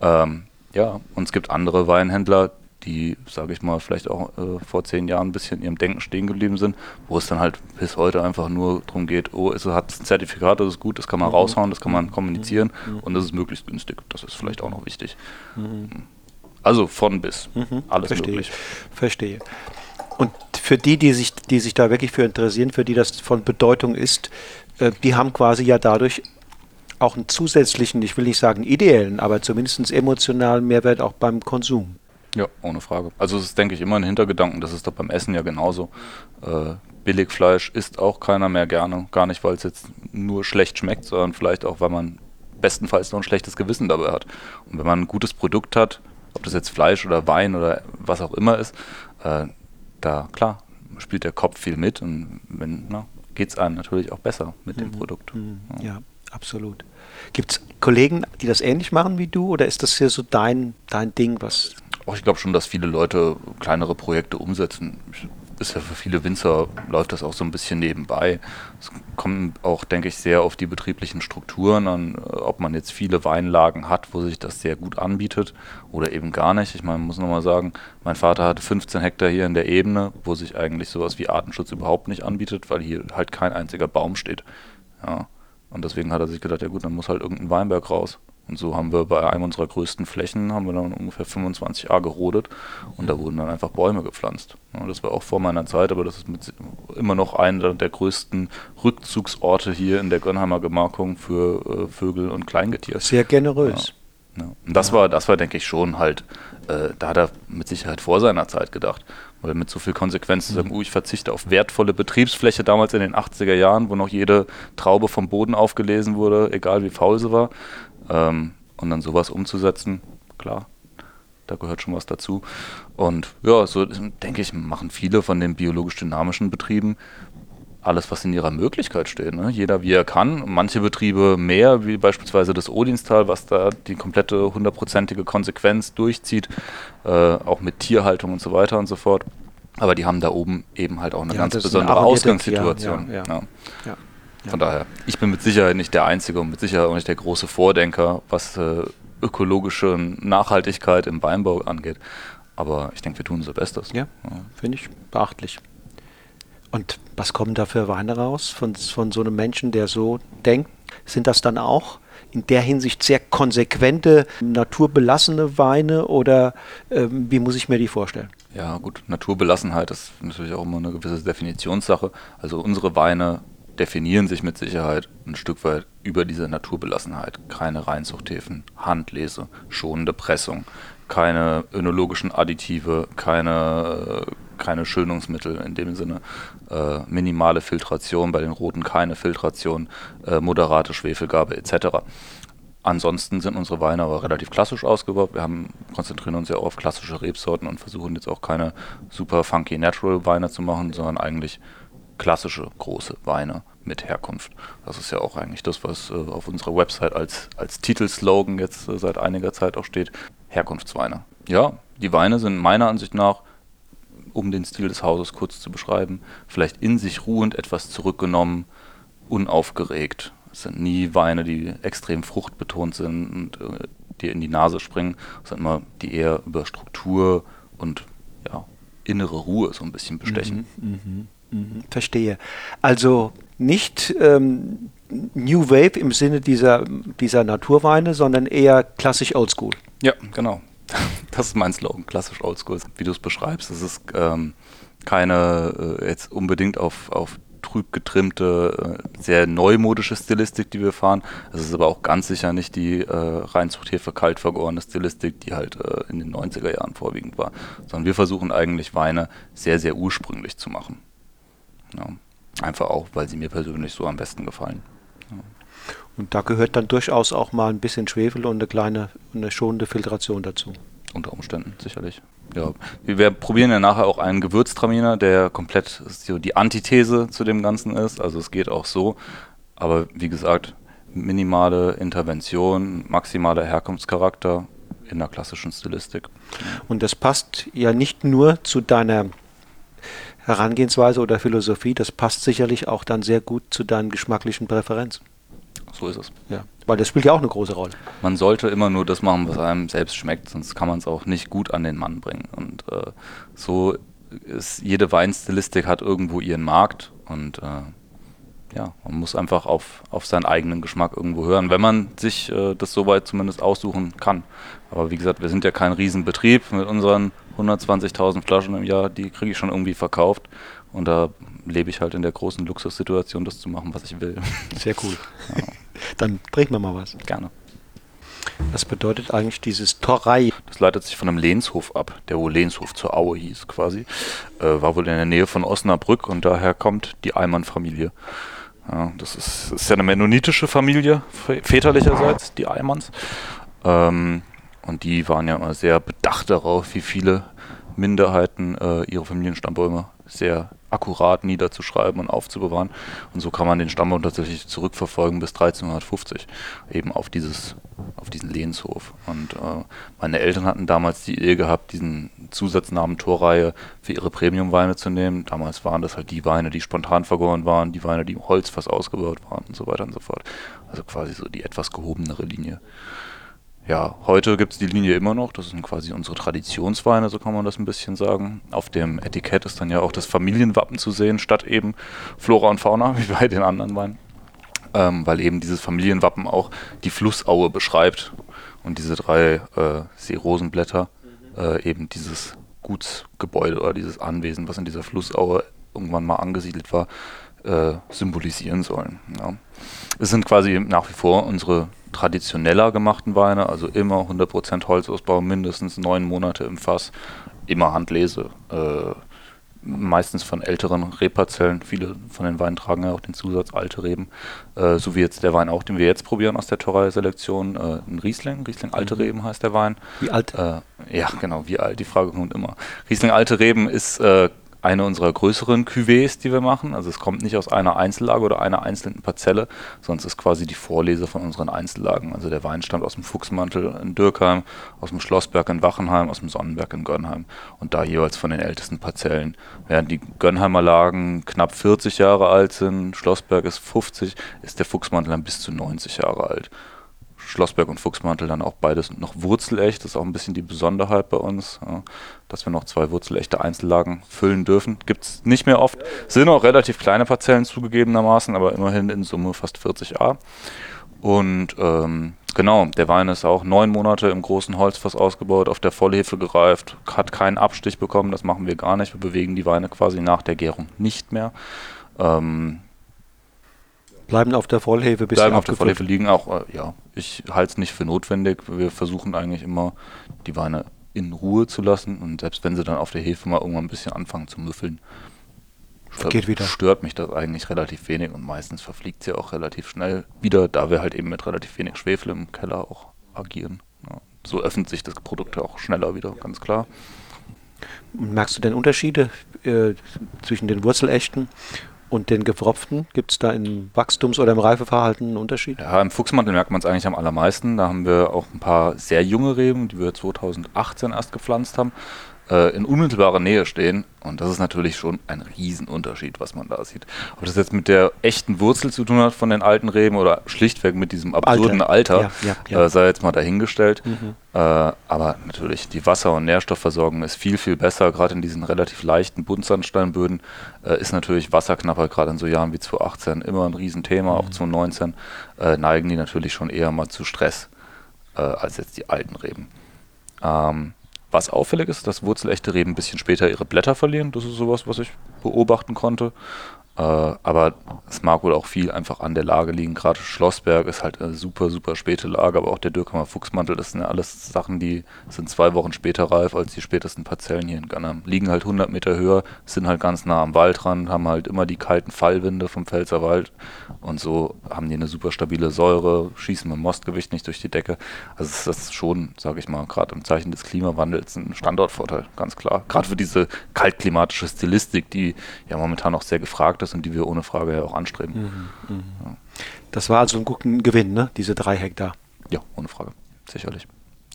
Ähm, ja, und es gibt andere Weinhändler, die, sage ich mal, vielleicht auch äh, vor zehn Jahren ein bisschen in ihrem Denken stehen geblieben sind, wo es dann halt bis heute einfach nur darum geht, oh, es hat ein Zertifikat, das ist gut, das kann man mhm. raushauen, das kann man kommunizieren mhm. und das ist möglichst günstig. Das ist vielleicht auch noch wichtig. Mhm. Also von bis. Mhm. Alles Verstehe. möglich. Verstehe. Und für die, die sich, die sich da wirklich für interessieren, für die das von Bedeutung ist, äh, die haben quasi ja dadurch auch einen zusätzlichen, ich will nicht sagen ideellen, aber zumindest emotionalen Mehrwert auch beim Konsum. Ja, ohne Frage. Also es ist, denke ich, immer ein Hintergedanken, das ist doch beim Essen ja genauso. Äh, Billigfleisch isst auch keiner mehr gerne. Gar nicht, weil es jetzt nur schlecht schmeckt, sondern vielleicht auch, weil man bestenfalls noch ein schlechtes Gewissen dabei hat. Und wenn man ein gutes Produkt hat, ob das jetzt Fleisch oder Wein oder was auch immer ist, äh, da, klar, spielt der Kopf viel mit und wenn, geht es einem natürlich auch besser mit mhm. dem Produkt. Mhm. Ja. ja. absolut. Gibt es Kollegen, die das ähnlich machen wie du oder ist das hier so dein, dein Ding, was. Auch ich glaube schon, dass viele Leute kleinere Projekte umsetzen. Ich ist ja für viele Winzer, läuft das auch so ein bisschen nebenbei. Es kommt auch, denke ich, sehr auf die betrieblichen Strukturen an, äh, ob man jetzt viele Weinlagen hat, wo sich das sehr gut anbietet oder eben gar nicht. Ich meine, man muss nochmal sagen, mein Vater hatte 15 Hektar hier in der Ebene, wo sich eigentlich sowas wie Artenschutz überhaupt nicht anbietet, weil hier halt kein einziger Baum steht. Ja. Und deswegen hat er sich gedacht, ja gut, dann muss halt irgendein Weinberg raus. Und so haben wir bei einem unserer größten Flächen, haben wir dann ungefähr 25 A gerodet und da wurden dann einfach Bäume gepflanzt. Ja, das war auch vor meiner Zeit, aber das ist mit, immer noch einer der größten Rückzugsorte hier in der Gönnheimer Gemarkung für äh, Vögel und Kleingetier. Sehr generös. Ja, ja. Und das war, das war, denke ich, schon halt, äh, da hat er mit Sicherheit vor seiner Zeit gedacht. Weil mit so viel Konsequenzen mhm. sagen, uh, ich verzichte auf wertvolle Betriebsfläche damals in den 80er Jahren, wo noch jede Traube vom Boden aufgelesen wurde, egal wie faul sie war. Ähm, Und dann sowas umzusetzen, klar, da gehört schon was dazu. Und ja, so denke ich, machen viele von den biologisch-dynamischen Betrieben alles, was in ihrer Möglichkeit steht. Ne? Jeder wie er kann. Manche Betriebe mehr, wie beispielsweise das Odinstal, was da die komplette hundertprozentige Konsequenz durchzieht, äh, auch mit Tierhaltung und so weiter und so fort. Aber die haben da oben eben halt auch eine ja, ganz besondere eine Ausgangssituation. Ja, ja, Von daher, ich bin mit Sicherheit nicht der Einzige und mit Sicherheit auch nicht der große Vordenker, was äh, ökologische Nachhaltigkeit im Weinbau angeht. Aber ich denke, wir tun unser Bestes. Ja, finde ich beachtlich. Und was kommen da für Weine raus von, von so einem Menschen, der so denkt? Sind das dann auch in der Hinsicht sehr konsequente, naturbelassene Weine oder ähm, wie muss ich mir die vorstellen? Ja, gut, Naturbelassenheit ist natürlich auch immer eine gewisse Definitionssache. Also unsere Weine definieren sich mit Sicherheit ein Stück weit über diese Naturbelassenheit. Keine Reinzuchthäfen, Handlese, schonende Pressung, keine önologischen Additive, keine keine Schönungsmittel in dem Sinne, äh, minimale Filtration, bei den roten keine Filtration, äh, moderate Schwefelgabe etc. Ansonsten sind unsere Weine aber relativ klassisch ausgebaut. Wir haben, konzentrieren uns ja auch auf klassische Rebsorten und versuchen jetzt auch keine super funky Natural Weine zu machen, sondern eigentlich klassische große Weine mit Herkunft. Das ist ja auch eigentlich das, was äh, auf unserer Website als, als Titelslogan jetzt äh, seit einiger Zeit auch steht. Herkunftsweine. Ja, die Weine sind meiner Ansicht nach um den Stil des Hauses kurz zu beschreiben, vielleicht in sich ruhend, etwas zurückgenommen, unaufgeregt. Es sind nie Weine, die extrem fruchtbetont sind und äh, dir in die Nase springen, sondern immer die eher über Struktur und ja, innere Ruhe so ein bisschen bestechen. Mhm, mh, verstehe. Also nicht ähm, New Wave im Sinne dieser, dieser Naturweine, sondern eher klassisch Oldschool. Ja, genau. (laughs) Das ist mein Slogan, klassisch oldschool, wie du es beschreibst. Es ist ähm, keine äh, jetzt unbedingt auf, auf trüb getrimmte, äh, sehr neumodische Stilistik, die wir fahren. Es ist aber auch ganz sicher nicht die äh, Reinzuchthefe kalt vergorene Stilistik, die halt äh, in den 90er Jahren vorwiegend war. Sondern wir versuchen eigentlich Weine sehr, sehr ursprünglich zu machen. Ja. Einfach auch, weil sie mir persönlich so am besten gefallen. Ja. Und da gehört dann durchaus auch mal ein bisschen Schwefel und eine kleine, eine schonende Filtration dazu. Unter Umständen, sicherlich. Ja, wir probieren ja nachher auch einen Gewürztraminer, der komplett so die Antithese zu dem Ganzen ist. Also es geht auch so. Aber wie gesagt, minimale Intervention, maximaler Herkunftscharakter in der klassischen Stilistik. Und das passt ja nicht nur zu deiner Herangehensweise oder Philosophie, das passt sicherlich auch dann sehr gut zu deinen geschmacklichen Präferenzen. So ist es. Ja, weil das spielt ja auch eine große Rolle. Man sollte immer nur das machen, was einem selbst schmeckt, sonst kann man es auch nicht gut an den Mann bringen. Und äh, so ist jede Weinstilistik hat irgendwo ihren Markt und äh, ja, man muss einfach auf, auf seinen eigenen Geschmack irgendwo hören, wenn man sich äh, das soweit zumindest aussuchen kann. Aber wie gesagt, wir sind ja kein Riesenbetrieb mit unseren 120.000 Flaschen im Jahr, die kriege ich schon irgendwie verkauft. Und da lebe ich halt in der großen Luxussituation, das zu machen, was ich will. Sehr cool. Ja. Dann bringen wir mal was. Gerne. Was bedeutet eigentlich dieses Torrei? Das leitet sich von einem Lehnshof ab, der wohl Lehnshof zur Aue hieß quasi. Äh, war wohl in der Nähe von Osnabrück und daher kommt die Eimann-Familie. Ja, das, ist, das ist ja eine mennonitische Familie, väterlicherseits, die Eimanns. Ähm, und die waren ja immer sehr bedacht darauf, wie viele Minderheiten äh, ihre Familienstammbäume sehr akkurat niederzuschreiben und aufzubewahren. Und so kann man den Stammbaum tatsächlich zurückverfolgen bis 1350, eben auf dieses, auf diesen Lehnshof. Und äh, meine Eltern hatten damals die Idee gehabt, diesen Zusatznamen Torreihe für ihre Premiumweine zu nehmen. Damals waren das halt die Weine, die spontan vergoren waren, die Weine, die im Holzfass ausgebaut waren und so weiter und so fort. Also quasi so die etwas gehobenere Linie ja, heute gibt es die Linie immer noch. Das sind quasi unsere Traditionsweine, so kann man das ein bisschen sagen. Auf dem Etikett ist dann ja auch das Familienwappen zu sehen, statt eben Flora und Fauna, (laughs) wie bei den anderen Weinen. Ähm, weil eben dieses Familienwappen auch die Flussaue beschreibt und diese drei äh, Seerosenblätter äh, eben dieses Gutsgebäude oder dieses Anwesen, was in dieser Flussaue irgendwann mal angesiedelt war, äh, symbolisieren sollen. Ja. Es sind quasi nach wie vor unsere traditioneller gemachten Weine, also immer 100% Holzausbau, mindestens neun Monate im Fass, immer Handlese, äh, meistens von älteren Rebparzellen. Viele von den Weinen tragen ja auch den Zusatz alte Reben. Äh, so wie jetzt der Wein auch, den wir jetzt probieren aus der Torrei-Selektion. Äh, ein Riesling, Riesling alte mhm. Reben heißt der Wein. Wie alt? Äh, ja, genau, wie alt, die Frage kommt immer. Riesling alte Reben ist äh, eine unserer größeren Cuvées, die wir machen. Also es kommt nicht aus einer Einzellage oder einer einzelnen Parzelle, es ist quasi die Vorlese von unseren Einzellagen. Also der Wein stammt aus dem Fuchsmantel in Dürkheim, aus dem Schlossberg in Wachenheim, aus dem Sonnenberg in Gönnheim und da jeweils von den ältesten Parzellen. Während die Gönnheimer Lagen knapp 40 Jahre alt sind, Schlossberg ist 50, ist der Fuchsmantel dann bis zu 90 Jahre alt. Schlossberg und Fuchsmantel dann auch beides noch wurzelecht. Das ist auch ein bisschen die Besonderheit bei uns, dass wir noch zwei wurzelechte Einzellagen füllen dürfen. Gibt es nicht mehr oft. Sind auch relativ kleine Parzellen zugegebenermaßen, aber immerhin in Summe fast 40 A. Und ähm, genau, der Wein ist auch neun Monate im großen Holzfass ausgebaut, auf der Vollhefe gereift, hat keinen Abstich bekommen, das machen wir gar nicht. Wir bewegen die Weine quasi nach der Gärung nicht mehr. Ähm, Bleiben auf der Vollhefe bis Bleiben auf der Vollhefe liegen auch, äh, ja. Ich halte es nicht für notwendig. Wir versuchen eigentlich immer, die Weine in Ruhe zu lassen und selbst wenn sie dann auf der Hefe mal irgendwann ein bisschen anfangen zu müffeln, Geht wieder. stört mich das eigentlich relativ wenig und meistens verfliegt sie auch relativ schnell wieder, da wir halt eben mit relativ wenig Schwefel im Keller auch agieren. Ja. So öffnet sich das Produkt auch schneller wieder, ganz klar. Merkst du denn Unterschiede äh, zwischen den Wurzelechten und den gepfropften, gibt es da im Wachstums- oder im Reifeverhalten einen Unterschied? Ja, im Fuchsmantel merkt man es eigentlich am allermeisten. Da haben wir auch ein paar sehr junge Reben, die wir 2018 erst gepflanzt haben äh, in unmittelbarer Nähe stehen. Und das ist natürlich schon ein Riesenunterschied, was man da sieht. Ob das jetzt mit der echten Wurzel zu tun hat von den alten Reben oder schlichtweg mit diesem absurden Alter, Alter ja, ja, ja. Äh, sei jetzt mal dahingestellt. Mhm. Äh, aber natürlich, die Wasser- und Nährstoffversorgung ist viel, viel besser. Gerade in diesen relativ leichten Buntsandsteinböden äh, ist natürlich Wasserknappheit gerade in so Jahren wie 2018 immer ein Riesenthema. Mhm. Auch 2019 äh, neigen die natürlich schon eher mal zu Stress äh, als jetzt die alten Reben. Ähm, was auffällig ist, dass wurzelechte Reben ein bisschen später ihre Blätter verlieren. Das ist sowas, was ich beobachten konnte. Äh, aber es mag wohl auch viel einfach an der Lage liegen. Gerade Schlossberg ist halt eine super, super späte Lage, aber auch der Dürkheimer Fuchsmantel, das sind ja alles Sachen, die sind zwei Wochen später reif als die spätesten Parzellen hier in Ghana. Liegen halt 100 Meter höher, sind halt ganz nah am Wald dran, haben halt immer die kalten Fallwinde vom Pfälzerwald und so haben die eine super stabile Säure, schießen mit Mostgewicht nicht durch die Decke. Also das ist schon, sage ich mal, gerade im Zeichen des Klimawandels ein Standortvorteil, ganz klar. Gerade für diese kaltklimatische Stilistik, die ja momentan auch sehr gefragt ist und die wir ohne Frage ja auch anstreben. Mhm, mh. ja. Das war also ein guter Gewinn, ne? diese drei Hektar. Ja, ohne Frage, sicherlich.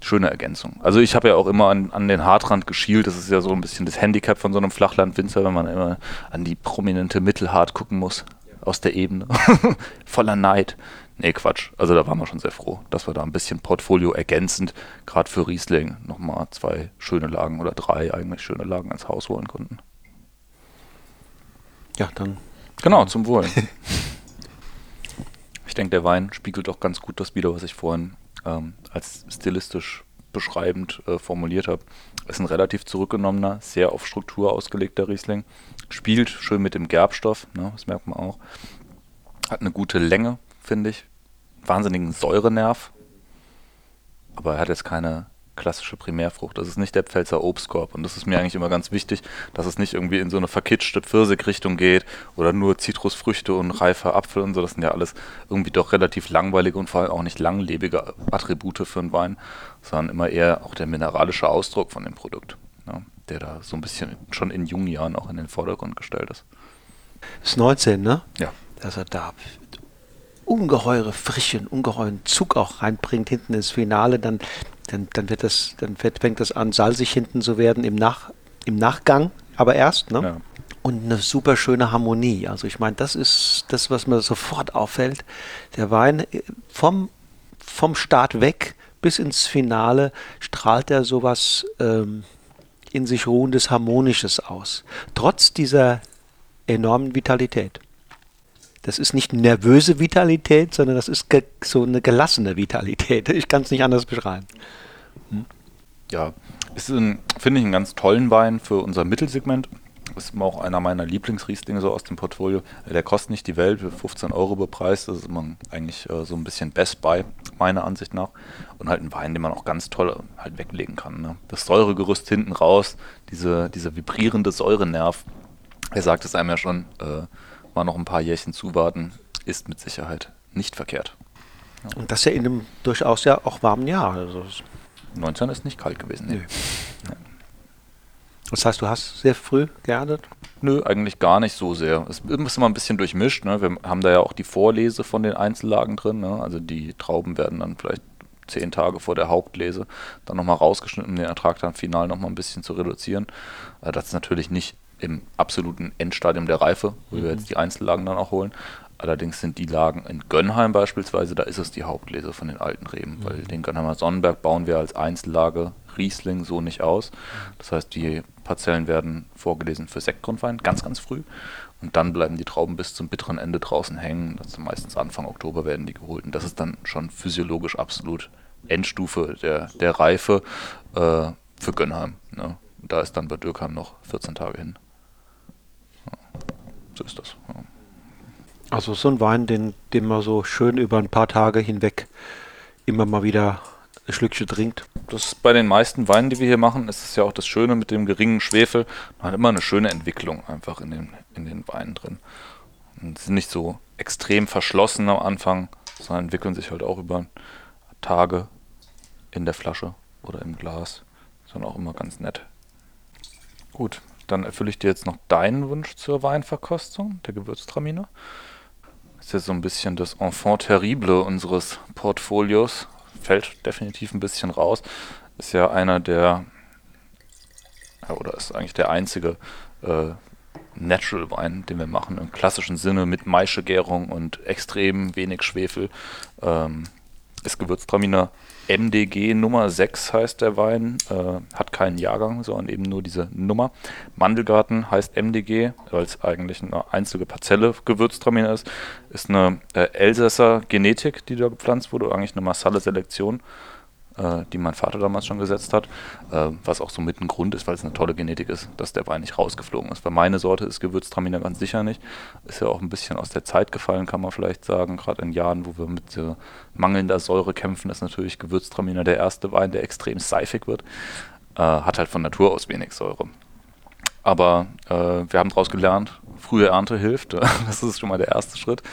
Schöne Ergänzung. Also ich habe ja auch immer an, an den Hartrand geschielt. Das ist ja so ein bisschen das Handicap von so einem Flachlandwinzer, wenn man immer an die prominente Mittelhart gucken muss aus der Ebene. (laughs) Voller Neid. Nee, Quatsch. Also da waren wir schon sehr froh, dass wir da ein bisschen Portfolio ergänzend, gerade für Riesling, nochmal zwei schöne Lagen oder drei eigentlich schöne Lagen ins Haus holen konnten. Ja, dann. Genau, zum Wohl. (laughs) ich denke, der Wein spiegelt auch ganz gut das wieder, was ich vorhin ähm, als stilistisch beschreibend äh, formuliert habe. Ist ein relativ zurückgenommener, sehr auf Struktur ausgelegter Riesling. Spielt schön mit dem Gerbstoff, ne, das merkt man auch. Hat eine gute Länge, finde ich. Wahnsinnigen Säurenerv. Aber er hat jetzt keine klassische Primärfrucht. Das ist nicht der Pfälzer Obstkorb. Und das ist mir eigentlich immer ganz wichtig, dass es nicht irgendwie in so eine verkitschte Pfirsichrichtung geht oder nur Zitrusfrüchte und reifer Apfel und so. Das sind ja alles irgendwie doch relativ langweilige und vor allem auch nicht langlebige Attribute für einen Wein, sondern immer eher auch der mineralische Ausdruck von dem Produkt, ja, der da so ein bisschen schon in jungen Jahren auch in den Vordergrund gestellt ist. Das ist 19, ne? Ja. Dass er da ungeheure Frische, ungeheuren Zug auch reinbringt hinten ins Finale, dann dann, dann wird das, dann fängt das an, salzig hinten zu werden im, Nach, im Nachgang, aber erst, ne? Ja. Und eine super schöne Harmonie. Also ich meine, das ist das, was mir sofort auffällt. Der Wein äh, vom, vom Start weg bis ins Finale strahlt er sowas ähm, in sich ruhendes, harmonisches aus. Trotz dieser enormen Vitalität. Das ist nicht nervöse Vitalität, sondern das ist so eine gelassene Vitalität. Ich kann es nicht anders beschreiben. Ja, ist, finde ich, einen ganz tollen Wein für unser Mittelsegment. Ist immer auch einer meiner Lieblingsrieslinge so aus dem Portfolio. Der kostet nicht die Welt, für 15 Euro bepreist. Das ist immer eigentlich äh, so ein bisschen Best Buy, meiner Ansicht nach. Und halt ein Wein, den man auch ganz toll halt weglegen kann. Ne? Das Säuregerüst hinten raus, diese, dieser vibrierende Säurenerv, er sagt es einem ja schon, äh, mal noch ein paar Jährchen zuwarten, ist mit Sicherheit nicht verkehrt. Ja. Und das ja in einem durchaus ja auch warmen Jahr. Also 19 ist nicht kalt gewesen. Nee. nee. Das heißt, du hast sehr früh geerntet? Nö, eigentlich gar nicht so sehr. Es ist immer ein bisschen durchmischt. Ne? Wir haben da ja auch die Vorlese von den Einzellagen drin. Ne? Also die Trauben werden dann vielleicht zehn Tage vor der Hauptlese dann nochmal rausgeschnitten, um den Ertrag dann final nochmal ein bisschen zu reduzieren. Äh, das ist natürlich nicht im absoluten Endstadium der Reife, wo mhm. wir jetzt die Einzellagen dann auch holen. Allerdings sind die Lagen in Gönnheim beispielsweise, da ist es die Hauptlese von den alten Reben, mhm. weil den Gönnheimer Sonnenberg bauen wir als Einzellage Riesling so nicht aus. Das heißt, die Parzellen werden vorgelesen für Sektgrundwein, ganz, ganz früh. Und dann bleiben die Trauben bis zum bitteren Ende draußen hängen. Das ist meistens Anfang Oktober werden die geholt. Und das ist dann schon physiologisch absolut Endstufe der, der Reife äh, für Gönnheim. Ne? Da ist dann bei Dürkheim noch 14 Tage hin. So ist das. Ja. Also so ein Wein, den, den man so schön über ein paar Tage hinweg immer mal wieder ein Schlückchen trinkt. Das bei den meisten Weinen, die wir hier machen, ist es ja auch das Schöne mit dem geringen Schwefel. Man hat immer eine schöne Entwicklung einfach in den, in den Weinen drin. Und sind nicht so extrem verschlossen am Anfang, sondern entwickeln sich halt auch über Tage in der Flasche oder im Glas. Sondern auch immer ganz nett. Gut, dann erfülle ich dir jetzt noch deinen Wunsch zur Weinverkostung, der Gewürztraminer. Ist jetzt so ein bisschen das Enfant terrible unseres Portfolios. Fällt definitiv ein bisschen raus. Ist ja einer der, oder ist eigentlich der einzige äh, Natural Wein, den wir machen, im klassischen Sinne mit Maischegärung und extrem wenig Schwefel. Ähm, ist Gewürztraminer MDG Nummer 6 heißt der Wein, äh, hat keinen Jahrgang, sondern eben nur diese Nummer. Mandelgarten heißt MDG, weil es eigentlich eine einzige Parzelle Gewürztraminer ist. Ist eine äh, Elsässer Genetik, die da gepflanzt wurde, eigentlich eine Massalle Selektion äh, die mein Vater damals schon gesetzt hat, äh, was auch so mit ein Grund ist, weil es eine tolle Genetik ist, dass der Wein nicht rausgeflogen ist. Weil meine Sorte ist Gewürztraminer ganz sicher nicht. Ist ja auch ein bisschen aus der Zeit gefallen, kann man vielleicht sagen. Gerade in Jahren, wo wir mit äh, mangelnder Säure kämpfen, ist natürlich Gewürztraminer der erste Wein, der extrem seifig wird. Äh, hat halt von Natur aus wenig Säure. Aber äh, wir haben daraus gelernt, frühe Ernte hilft. (laughs) das ist schon mal der erste Schritt.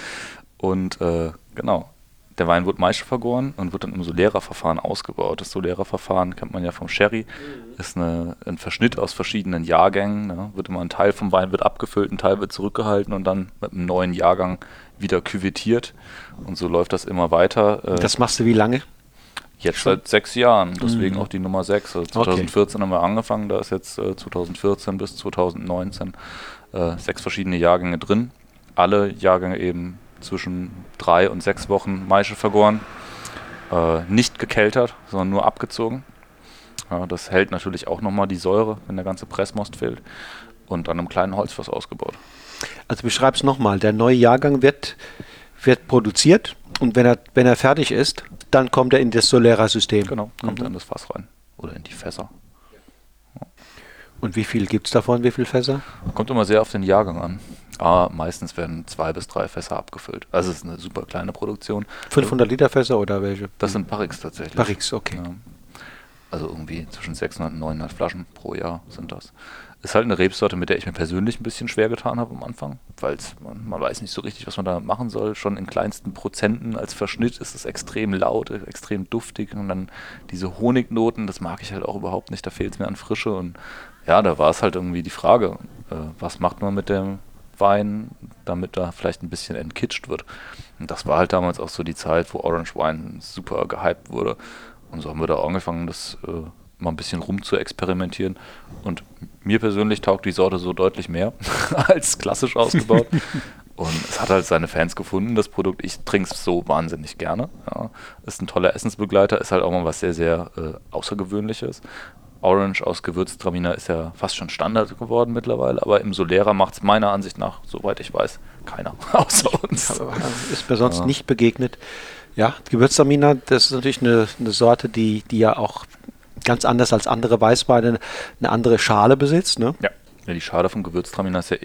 Und äh, genau, der Wein wird Maische vergoren und wird dann im Solera-Verfahren ausgebaut. Das Solera-Verfahren kennt man ja vom Sherry, mhm. ist eine, ein Verschnitt aus verschiedenen Jahrgängen. Ne? Wird immer ein Teil vom Wein wird abgefüllt, ein Teil wird zurückgehalten und dann mit einem neuen Jahrgang wieder küvettiert. Und so läuft das immer weiter. Äh, das machst du wie lange? Jetzt Schon? seit sechs Jahren, deswegen mhm. auch die Nummer sechs. Also 2014 okay. haben wir angefangen, da ist jetzt äh, 2014 bis 2019 äh, sechs verschiedene Jahrgänge drin. Alle Jahrgänge eben zwischen drei und sechs Wochen Maische vergoren. Äh, nicht gekeltert, sondern nur abgezogen. Ja, das hält natürlich auch nochmal die Säure, wenn der ganze Pressmost fehlt. Und an einem kleinen Holzfass ausgebaut. Also beschreib es nochmal. Der neue Jahrgang wird, wird produziert und wenn er, wenn er fertig ist, dann kommt er in das Solera-System. Genau, kommt mhm. er in das Fass rein. Oder in die Fässer. Und wie viel gibt es davon? Wie viele Fässer? Kommt immer sehr auf den Jahrgang an. Aber meistens werden zwei bis drei Fässer abgefüllt. Also es ist eine super kleine Produktion. 500 Liter Fässer oder welche? Das sind Barrix tatsächlich. Barrix, okay. Ja. Also irgendwie zwischen 600 und 900 Flaschen pro Jahr sind das. Ist halt eine Rebsorte, mit der ich mir persönlich ein bisschen schwer getan habe am Anfang, weil man, man weiß nicht so richtig, was man da machen soll. Schon in kleinsten Prozenten als Verschnitt ist es extrem laut, extrem duftig und dann diese Honignoten, das mag ich halt auch überhaupt nicht, da fehlt es mir an Frische und ja, da war es halt irgendwie die Frage, äh, was macht man mit dem Wein, damit er vielleicht ein bisschen entkitscht wird. Und das war halt damals auch so die Zeit, wo Orange Wine super gehypt wurde. Und so haben wir da angefangen, das äh, mal ein bisschen rum zu experimentieren. Und mir persönlich taugt die Sorte so deutlich mehr (laughs) als klassisch ausgebaut. (laughs) Und es hat halt seine Fans gefunden, das Produkt. Ich trinke es so wahnsinnig gerne. Ja. Ist ein toller Essensbegleiter, ist halt auch mal was sehr, sehr äh, Außergewöhnliches. Orange aus Gewürztraminer ist ja fast schon Standard geworden mittlerweile, aber im Solera macht es meiner Ansicht nach, soweit ich weiß, keiner (laughs) außer uns. (laughs) Ist mir sonst ja. nicht begegnet. Ja, Gewürztraminer, das ist natürlich eine, eine Sorte, die, die ja auch ganz anders als andere Weißweine eine andere Schale besitzt. Ne? Ja. ja, die Schale vom Gewürztraminer ist ja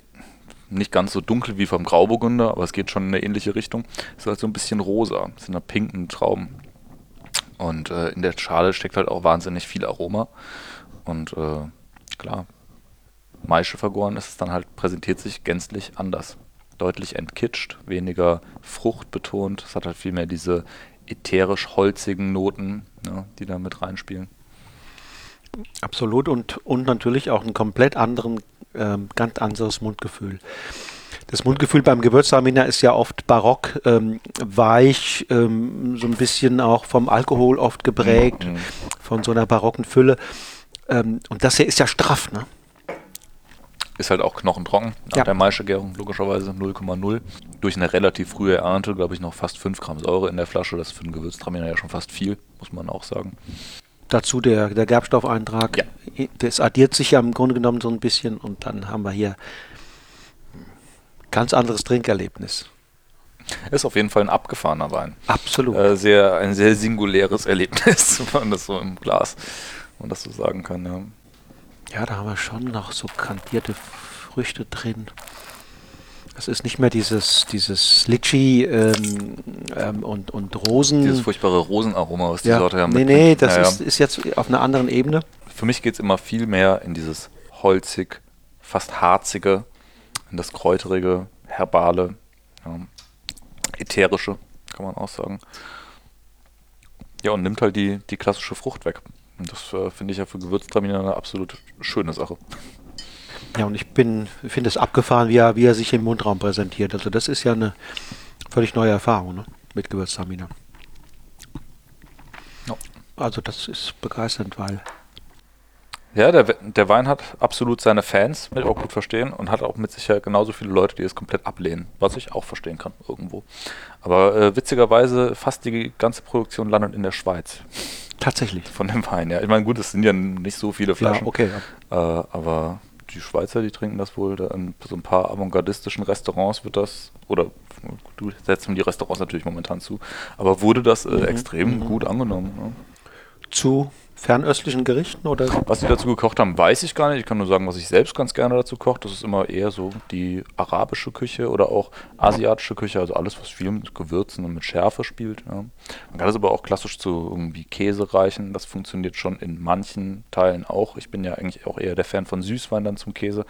nicht ganz so dunkel wie vom Grauburgunder, aber es geht schon in eine ähnliche Richtung. Es ist halt so ein bisschen rosa, es sind da pinken Trauben. Und äh, in der Schale steckt halt auch wahnsinnig viel Aroma. Und äh, klar, Maische vergoren ist es dann halt, präsentiert sich gänzlich anders. Deutlich entkitscht, weniger fruchtbetont. Es hat halt viel mehr diese ätherisch-holzigen Noten, ja, die da mit reinspielen. Absolut und, und natürlich auch ein komplett anderen, ähm, ganz anderes Mundgefühl. Das Mundgefühl beim Gewürztraminer ist ja oft barock, ähm, weich, ähm, so ein bisschen auch vom Alkohol oft geprägt, mhm. von so einer barocken Fülle. Ähm, und das hier ist ja straff, ne? Ist halt auch knochentrocken nach ja. der Maischegärung, logischerweise 0,0. Durch eine relativ frühe Ernte, glaube ich, noch fast 5 Gramm Säure in der Flasche. Das ist für einen Gewürztraminer ja schon fast viel, muss man auch sagen. Dazu der, der Gerbstoffeintrag. Ja. Das addiert sich ja im Grunde genommen so ein bisschen und dann haben wir hier ganz anderes Trinkerlebnis. Ist auf jeden Fall ein abgefahrener Wein. Absolut. Äh, sehr, ein sehr singuläres Erlebnis, (laughs) wenn man das so im Glas, man das so sagen kann. Ja. ja, da haben wir schon noch so kantierte Früchte drin. Es ist nicht mehr dieses, dieses Litchi ähm, ähm, und, und Rosen. Dieses furchtbare Rosenaroma, was die ja. Sorte ja Nee, nee, das ja, ist, ist jetzt auf einer anderen Ebene. Für mich geht es immer viel mehr in dieses holzig, fast harzige, in das kräuterige, herbale, ätherische, kann man auch sagen. Ja, und nimmt halt die, die klassische Frucht weg. Und das äh, finde ich ja für Gewürztraminer eine absolut schöne Sache. Ja, und ich bin, finde es abgefahren, wie er, wie er sich im Mundraum präsentiert. Also das ist ja eine völlig neue Erfahrung ne? mit Gewürztraminer. Ja. Also das ist begeisternd, weil ja, der, der Wein hat absolut seine Fans, will ich auch gut verstehen, und hat auch mit Sicherheit genauso viele Leute, die es komplett ablehnen, was ich auch verstehen kann irgendwo. Aber äh, witzigerweise, fast die ganze Produktion landet in der Schweiz. Tatsächlich. Von dem Wein, ja. Ich meine, gut, es sind ja nicht so viele Flaschen. Ja, okay. Ja. Äh, aber die Schweizer, die trinken das wohl. Da in so ein paar avantgardistischen Restaurants wird das, oder du setzt die Restaurants natürlich momentan zu, aber wurde das äh, mhm. extrem mhm. gut angenommen. Ne? Zu fernöstlichen Gerichten oder? Was sie dazu gekocht haben, weiß ich gar nicht. Ich kann nur sagen, was ich selbst ganz gerne dazu koche. Das ist immer eher so die arabische Küche oder auch asiatische Küche, also alles, was viel mit Gewürzen und mit Schärfe spielt. Ja. Man kann das aber auch klassisch zu irgendwie Käse reichen. Das funktioniert schon in manchen Teilen auch. Ich bin ja eigentlich auch eher der Fan von Süßwein dann zum Käse.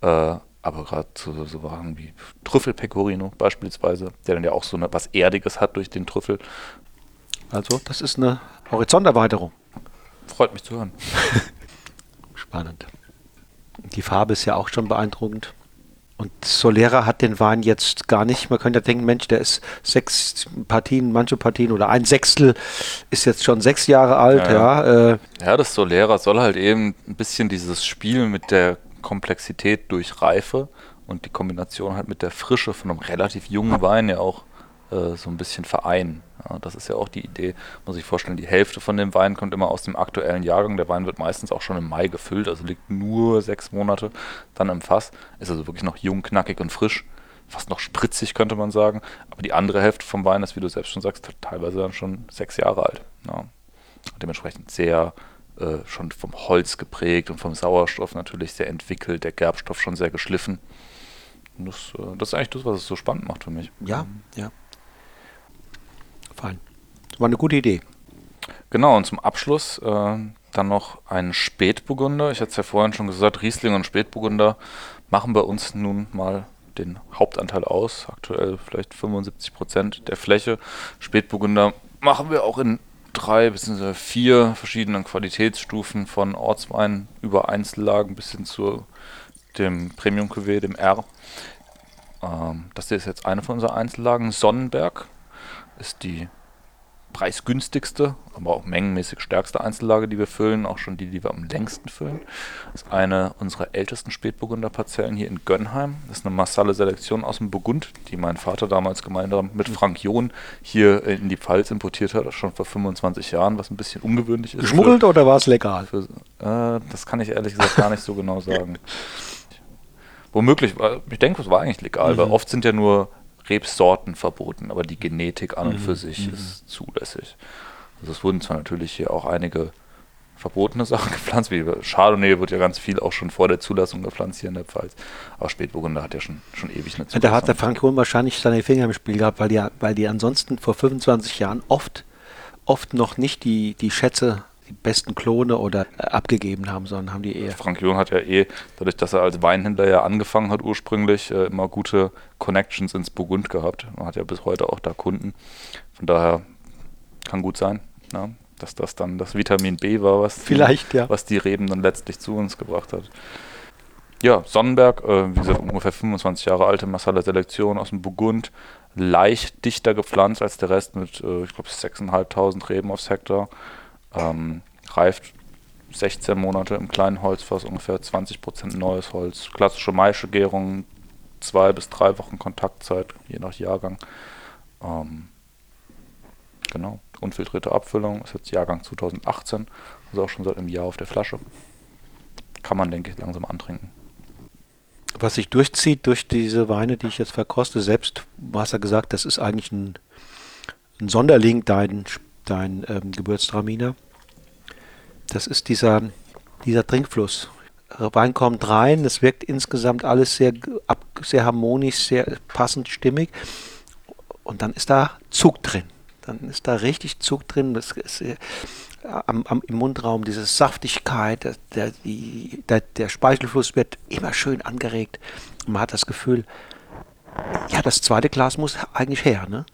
Äh, aber gerade so, so Sachen wie Trüffelpecorino beispielsweise, der dann ja auch so eine, was Erdiges hat durch den Trüffel. Also, das ist eine Horizonterweiterung. Freut mich zu hören. (laughs) Spannend. Die Farbe ist ja auch schon beeindruckend. Und Solera hat den Wein jetzt gar nicht. Man könnte ja denken, Mensch, der ist sechs Partien, manche Partien oder ein Sechstel ist jetzt schon sechs Jahre alt. Ja, ja. Äh. ja das Solera soll halt eben ein bisschen dieses Spiel mit der Komplexität durch Reife und die Kombination halt mit der Frische von einem relativ jungen Wein ja auch äh, so ein bisschen vereinen. Ja, das ist ja auch die Idee, muss ich vorstellen, die Hälfte von dem Wein kommt immer aus dem aktuellen Jahrgang. Der Wein wird meistens auch schon im Mai gefüllt, also liegt nur sechs Monate dann im Fass. Ist also wirklich noch jung, knackig und frisch. Fast noch spritzig, könnte man sagen. Aber die andere Hälfte vom Wein ist, wie du selbst schon sagst, teilweise dann schon sechs Jahre alt. Ja. Dementsprechend sehr äh, schon vom Holz geprägt und vom Sauerstoff natürlich sehr entwickelt, der Gerbstoff schon sehr geschliffen. Das, äh, das, ist eigentlich das, was es so spannend macht für mich. Ja, ja fein. War eine gute Idee. Genau, und zum Abschluss äh, dann noch ein Spätburgunder. Ich hatte es ja vorhin schon gesagt, Riesling und Spätburgunder machen bei uns nun mal den Hauptanteil aus. Aktuell vielleicht 75 Prozent der Fläche. Spätburgunder machen wir auch in drei bzw. vier verschiedenen Qualitätsstufen von Ortswein über Einzellagen bis hin zu dem Premium Cuvée, dem R. Ähm, das hier ist jetzt eine von unseren Einzellagen. Sonnenberg ist die preisgünstigste, aber auch mengenmäßig stärkste Einzellage, die wir füllen, auch schon die, die wir am längsten füllen. Das ist eine unserer ältesten Spätburgunder-Parzellen hier in Gönnheim. Das ist eine Massalle Selektion aus dem Burgund, die mein Vater damals gemeinsam mit Frank John hier in die Pfalz importiert hat, schon vor 25 Jahren, was ein bisschen ungewöhnlich ist. Geschmuggelt oder war es legal? Für, äh, das kann ich ehrlich gesagt gar nicht so genau sagen. (laughs) Womöglich, ich denke, es war eigentlich legal, mhm. weil oft sind ja nur Rebsorten verboten, aber die Genetik an und mhm. für sich mhm. ist zulässig. Also es wurden zwar natürlich hier auch einige verbotene (laughs) Sachen gepflanzt, wie Chardonnay wird ja ganz viel auch schon vor der Zulassung gepflanzt hier in der Pfalz. Aber Spätburgunder hat ja schon, schon ewig eine Zulassung. Da hat der Frank Hohn wahrscheinlich seine Finger im Spiel gehabt, weil die, weil die ansonsten vor 25 Jahren oft, oft noch nicht die, die Schätze besten Klone oder äh, abgegeben haben, sondern haben die eher. Frank Jung hat ja eh, dadurch, dass er als Weinhändler ja angefangen hat ursprünglich, äh, immer gute Connections ins Burgund gehabt. Man hat ja bis heute auch da Kunden. Von daher kann gut sein, ne? dass das dann das Vitamin B war, was Vielleicht, die, ja. was die Reben dann letztlich zu uns gebracht hat. Ja, Sonnenberg, äh, wie gesagt, ungefähr 25 Jahre alte Massala Selektion aus dem Burgund, leicht dichter gepflanzt als der Rest mit, äh, ich glaube, 6.500 Reben aufs Hektar. Ähm, reift 16 Monate im kleinen Holzfass, ungefähr 20% neues Holz. Klassische Maischegärung, zwei bis drei Wochen Kontaktzeit, je nach Jahrgang. Ähm, genau, unfiltrierte Abfüllung, ist jetzt Jahrgang 2018, also auch schon seit einem Jahr auf der Flasche. Kann man, denke ich, langsam antrinken was sich durchzieht durch diese Weine, die ich jetzt verkoste, selbst, du hast ja gesagt, das ist eigentlich ein, ein Sonderling, dein, dein ähm, Gewürztraminer. Das ist dieser, dieser Trinkfluss. Wein kommt rein, es wirkt insgesamt alles sehr, sehr harmonisch, sehr passend, stimmig. Und dann ist da Zug drin. Dann ist da richtig Zug drin. Das ist, am, am, im Mundraum, diese Saftigkeit, der, die, der, der Speichelfluss wird immer schön angeregt. Man hat das Gefühl, ja, das zweite Glas muss eigentlich her, ne?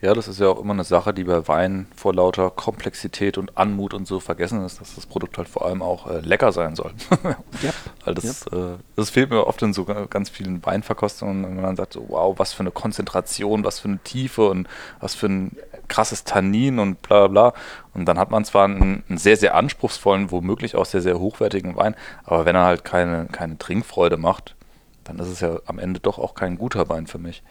Ja, das ist ja auch immer eine Sache, die bei Wein vor lauter Komplexität und Anmut und so vergessen ist, dass das Produkt halt vor allem auch äh, lecker sein soll. (laughs) ja. Weil das, ja. äh, das fehlt mir oft in so ganz vielen Weinverkostungen, wenn man sagt, so, wow, was für eine Konzentration, was für eine Tiefe und was für ein krasses Tannin und bla bla bla. Und dann hat man zwar einen, einen, sehr, sehr anspruchsvollen, womöglich auch sehr, sehr hochwertigen Wein, aber wenn er halt keine, keine Trinkfreude macht, dann ist es ja am Ende doch auch kein guter Wein für mich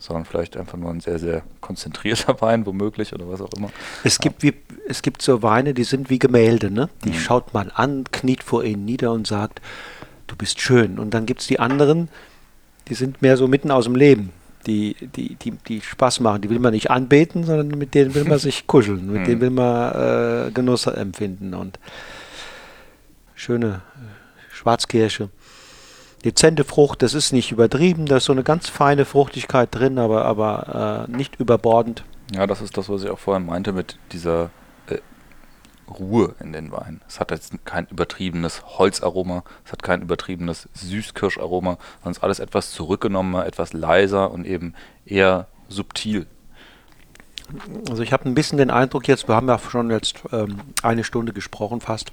sondern vielleicht einfach nur ein sehr, sehr konzentrierter (laughs) Wein, womöglich oder was auch immer. Es gibt, wie, es gibt so Weine, die sind wie Gemälde, ne? Die mhm. schaut man an, kniet vor ihnen nieder und sagt, du bist schön. Und dann gibt es die anderen, die sind mehr so mitten aus dem Leben die, die, die, die Spaß machen. Die will man nicht anbeten, sondern mit denen will man (laughs) sich kuscheln, mit denen hm. will man äh, Genuss empfinden. Und schöne äh, Schwarzkirsche. Dezente Frucht, das ist nicht übertrieben, da ist so eine ganz feine Fruchtigkeit drin, aber, aber äh, nicht überbordend. Ja, das ist das, was ich auch vorhin meinte mit dieser Ruhe in den Wein. Es hat jetzt kein übertriebenes Holzaroma, es hat kein übertriebenes Süßkirscharoma, sondern es ist alles etwas zurückgenommener, etwas leiser und eben eher subtil. Also ich habe ein bisschen den Eindruck jetzt, wir haben ja schon jetzt ähm, eine Stunde gesprochen fast.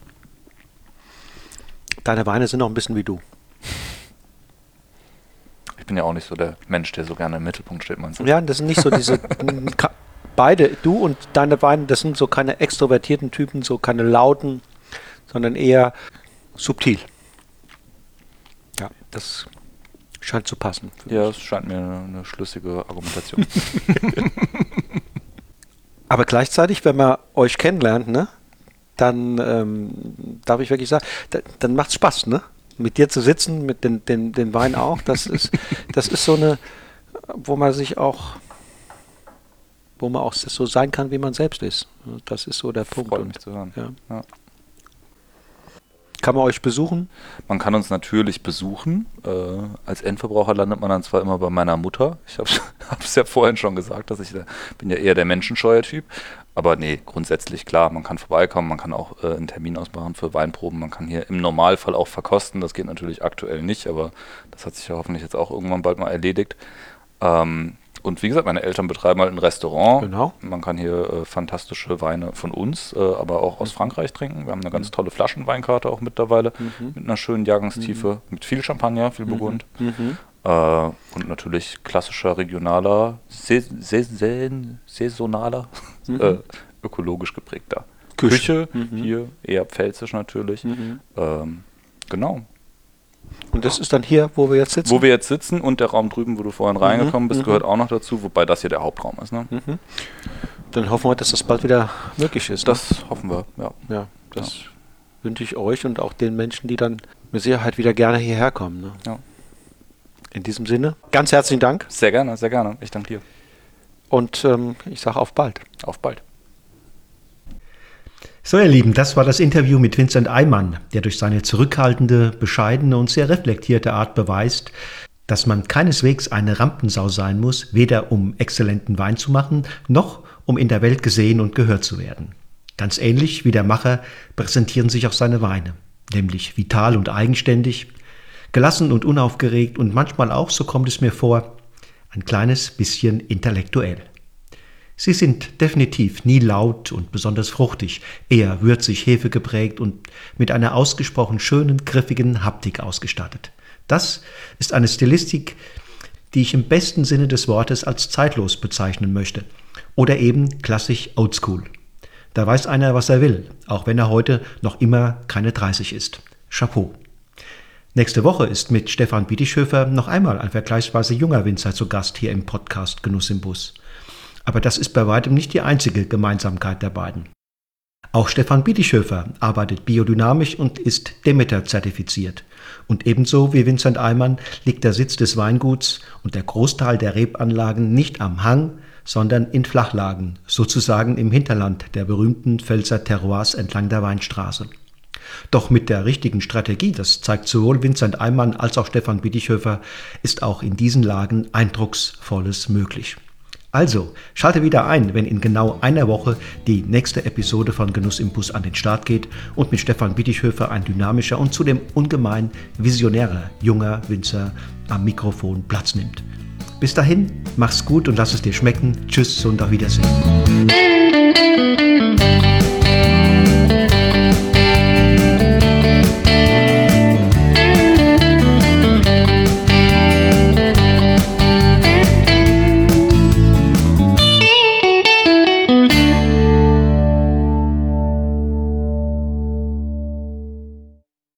Deine Weine sind auch ein bisschen wie du. Ich bin ja auch nicht so der Mensch, der so gerne im Mittelpunkt steht, meinst du? Ja, das sind nicht so diese (laughs) beide, du und deine beiden, das sind so keine extrovertierten Typen, so keine lauten, sondern eher subtil. Ja, das scheint zu passen. Ja, es scheint mir eine, schlüssige Argumentation. (laughs) Aber gleichzeitig, wenn man euch kennenlernt, ne, dann ähm, darf ich wirklich sagen, da, dann macht es Spaß, ne? Mit dir zu sitzen, mit den, den, den Wein auch. Das (laughs) ist, das ist so eine, wo man sich auch wo man auch so sein kann, wie man selbst ist. Das ist so der Punkt. Freut mich zu hören. Ja. Ja. Kann man euch besuchen? Man kann uns natürlich besuchen. Äh, als Endverbraucher landet man dann zwar immer bei meiner Mutter. Ich habe es (laughs) ja vorhin schon gesagt, dass ich da, bin ja eher der menschenscheuer Typ. Aber nee, grundsätzlich klar, man kann vorbeikommen, man kann auch äh, einen Termin ausmachen für Weinproben. Man kann hier im Normalfall auch verkosten. Das geht natürlich aktuell nicht, aber das hat sich ja hoffentlich jetzt auch irgendwann bald mal erledigt. Ähm, und wie gesagt, meine Eltern betreiben halt ein Restaurant. Genau. Man kann hier äh, fantastische Weine von uns, äh, aber auch aus Frankreich trinken. Wir haben eine ganz tolle Flaschenweinkarte auch mittlerweile mhm. mit einer schönen Jahrgangstiefe, mhm. mit viel Champagner, viel mhm. Burgund. Mhm. Äh, und natürlich klassischer, regionaler, saisonaler, mhm. (laughs) äh, ökologisch geprägter. Küche, Küche mhm. hier eher pfälzisch natürlich. Ähm, genau. Und das ist dann hier, wo wir jetzt sitzen? Wo wir jetzt sitzen und der Raum drüben, wo du vorhin reingekommen bist, mhm. gehört auch noch dazu, wobei das hier der Hauptraum ist. Ne? Mhm. Dann hoffen wir, dass das bald wieder möglich ist. Ne? Das ne? hoffen wir, ja. Ja, das ja. wünsche ich euch und auch den Menschen, die dann mit Sicherheit wieder gerne hierher kommen. Ne? Ja. In diesem Sinne, ganz herzlichen Dank. Sehr gerne, sehr gerne. Ich danke dir. Und ähm, ich sage auf bald. Auf bald. So, ihr Lieben, das war das Interview mit Vincent Eimann, der durch seine zurückhaltende, bescheidene und sehr reflektierte Art beweist, dass man keineswegs eine Rampensau sein muss, weder um exzellenten Wein zu machen, noch um in der Welt gesehen und gehört zu werden. Ganz ähnlich wie der Macher präsentieren sich auch seine Weine, nämlich vital und eigenständig, gelassen und unaufgeregt und manchmal auch, so kommt es mir vor, ein kleines bisschen intellektuell. Sie sind definitiv nie laut und besonders fruchtig, eher würzig, hefegeprägt und mit einer ausgesprochen schönen, griffigen Haptik ausgestattet. Das ist eine Stilistik, die ich im besten Sinne des Wortes als zeitlos bezeichnen möchte. Oder eben klassisch oldschool. Da weiß einer, was er will, auch wenn er heute noch immer keine 30 ist. Chapeau. Nächste Woche ist mit Stefan Biedischöfer noch einmal ein vergleichsweise junger Winzer zu Gast hier im Podcast Genuss im Bus. Aber das ist bei weitem nicht die einzige Gemeinsamkeit der beiden. Auch Stefan Biedischöfer arbeitet biodynamisch und ist Demeter zertifiziert. Und ebenso wie Vincent Eimann liegt der Sitz des Weinguts und der Großteil der Rebanlagen nicht am Hang, sondern in Flachlagen, sozusagen im Hinterland der berühmten Pfälzer Terroirs entlang der Weinstraße. Doch mit der richtigen Strategie, das zeigt sowohl Vincent Eimann als auch Stefan Biedichöfer, ist auch in diesen Lagen Eindrucksvolles möglich. Also, schalte wieder ein, wenn in genau einer Woche die nächste Episode von Genuss im Bus an den Start geht und mit Stefan Biedichöfer ein dynamischer und zudem ungemein visionärer junger Winzer am Mikrofon Platz nimmt. Bis dahin, mach's gut und lass es dir schmecken. Tschüss und auf Wiedersehen.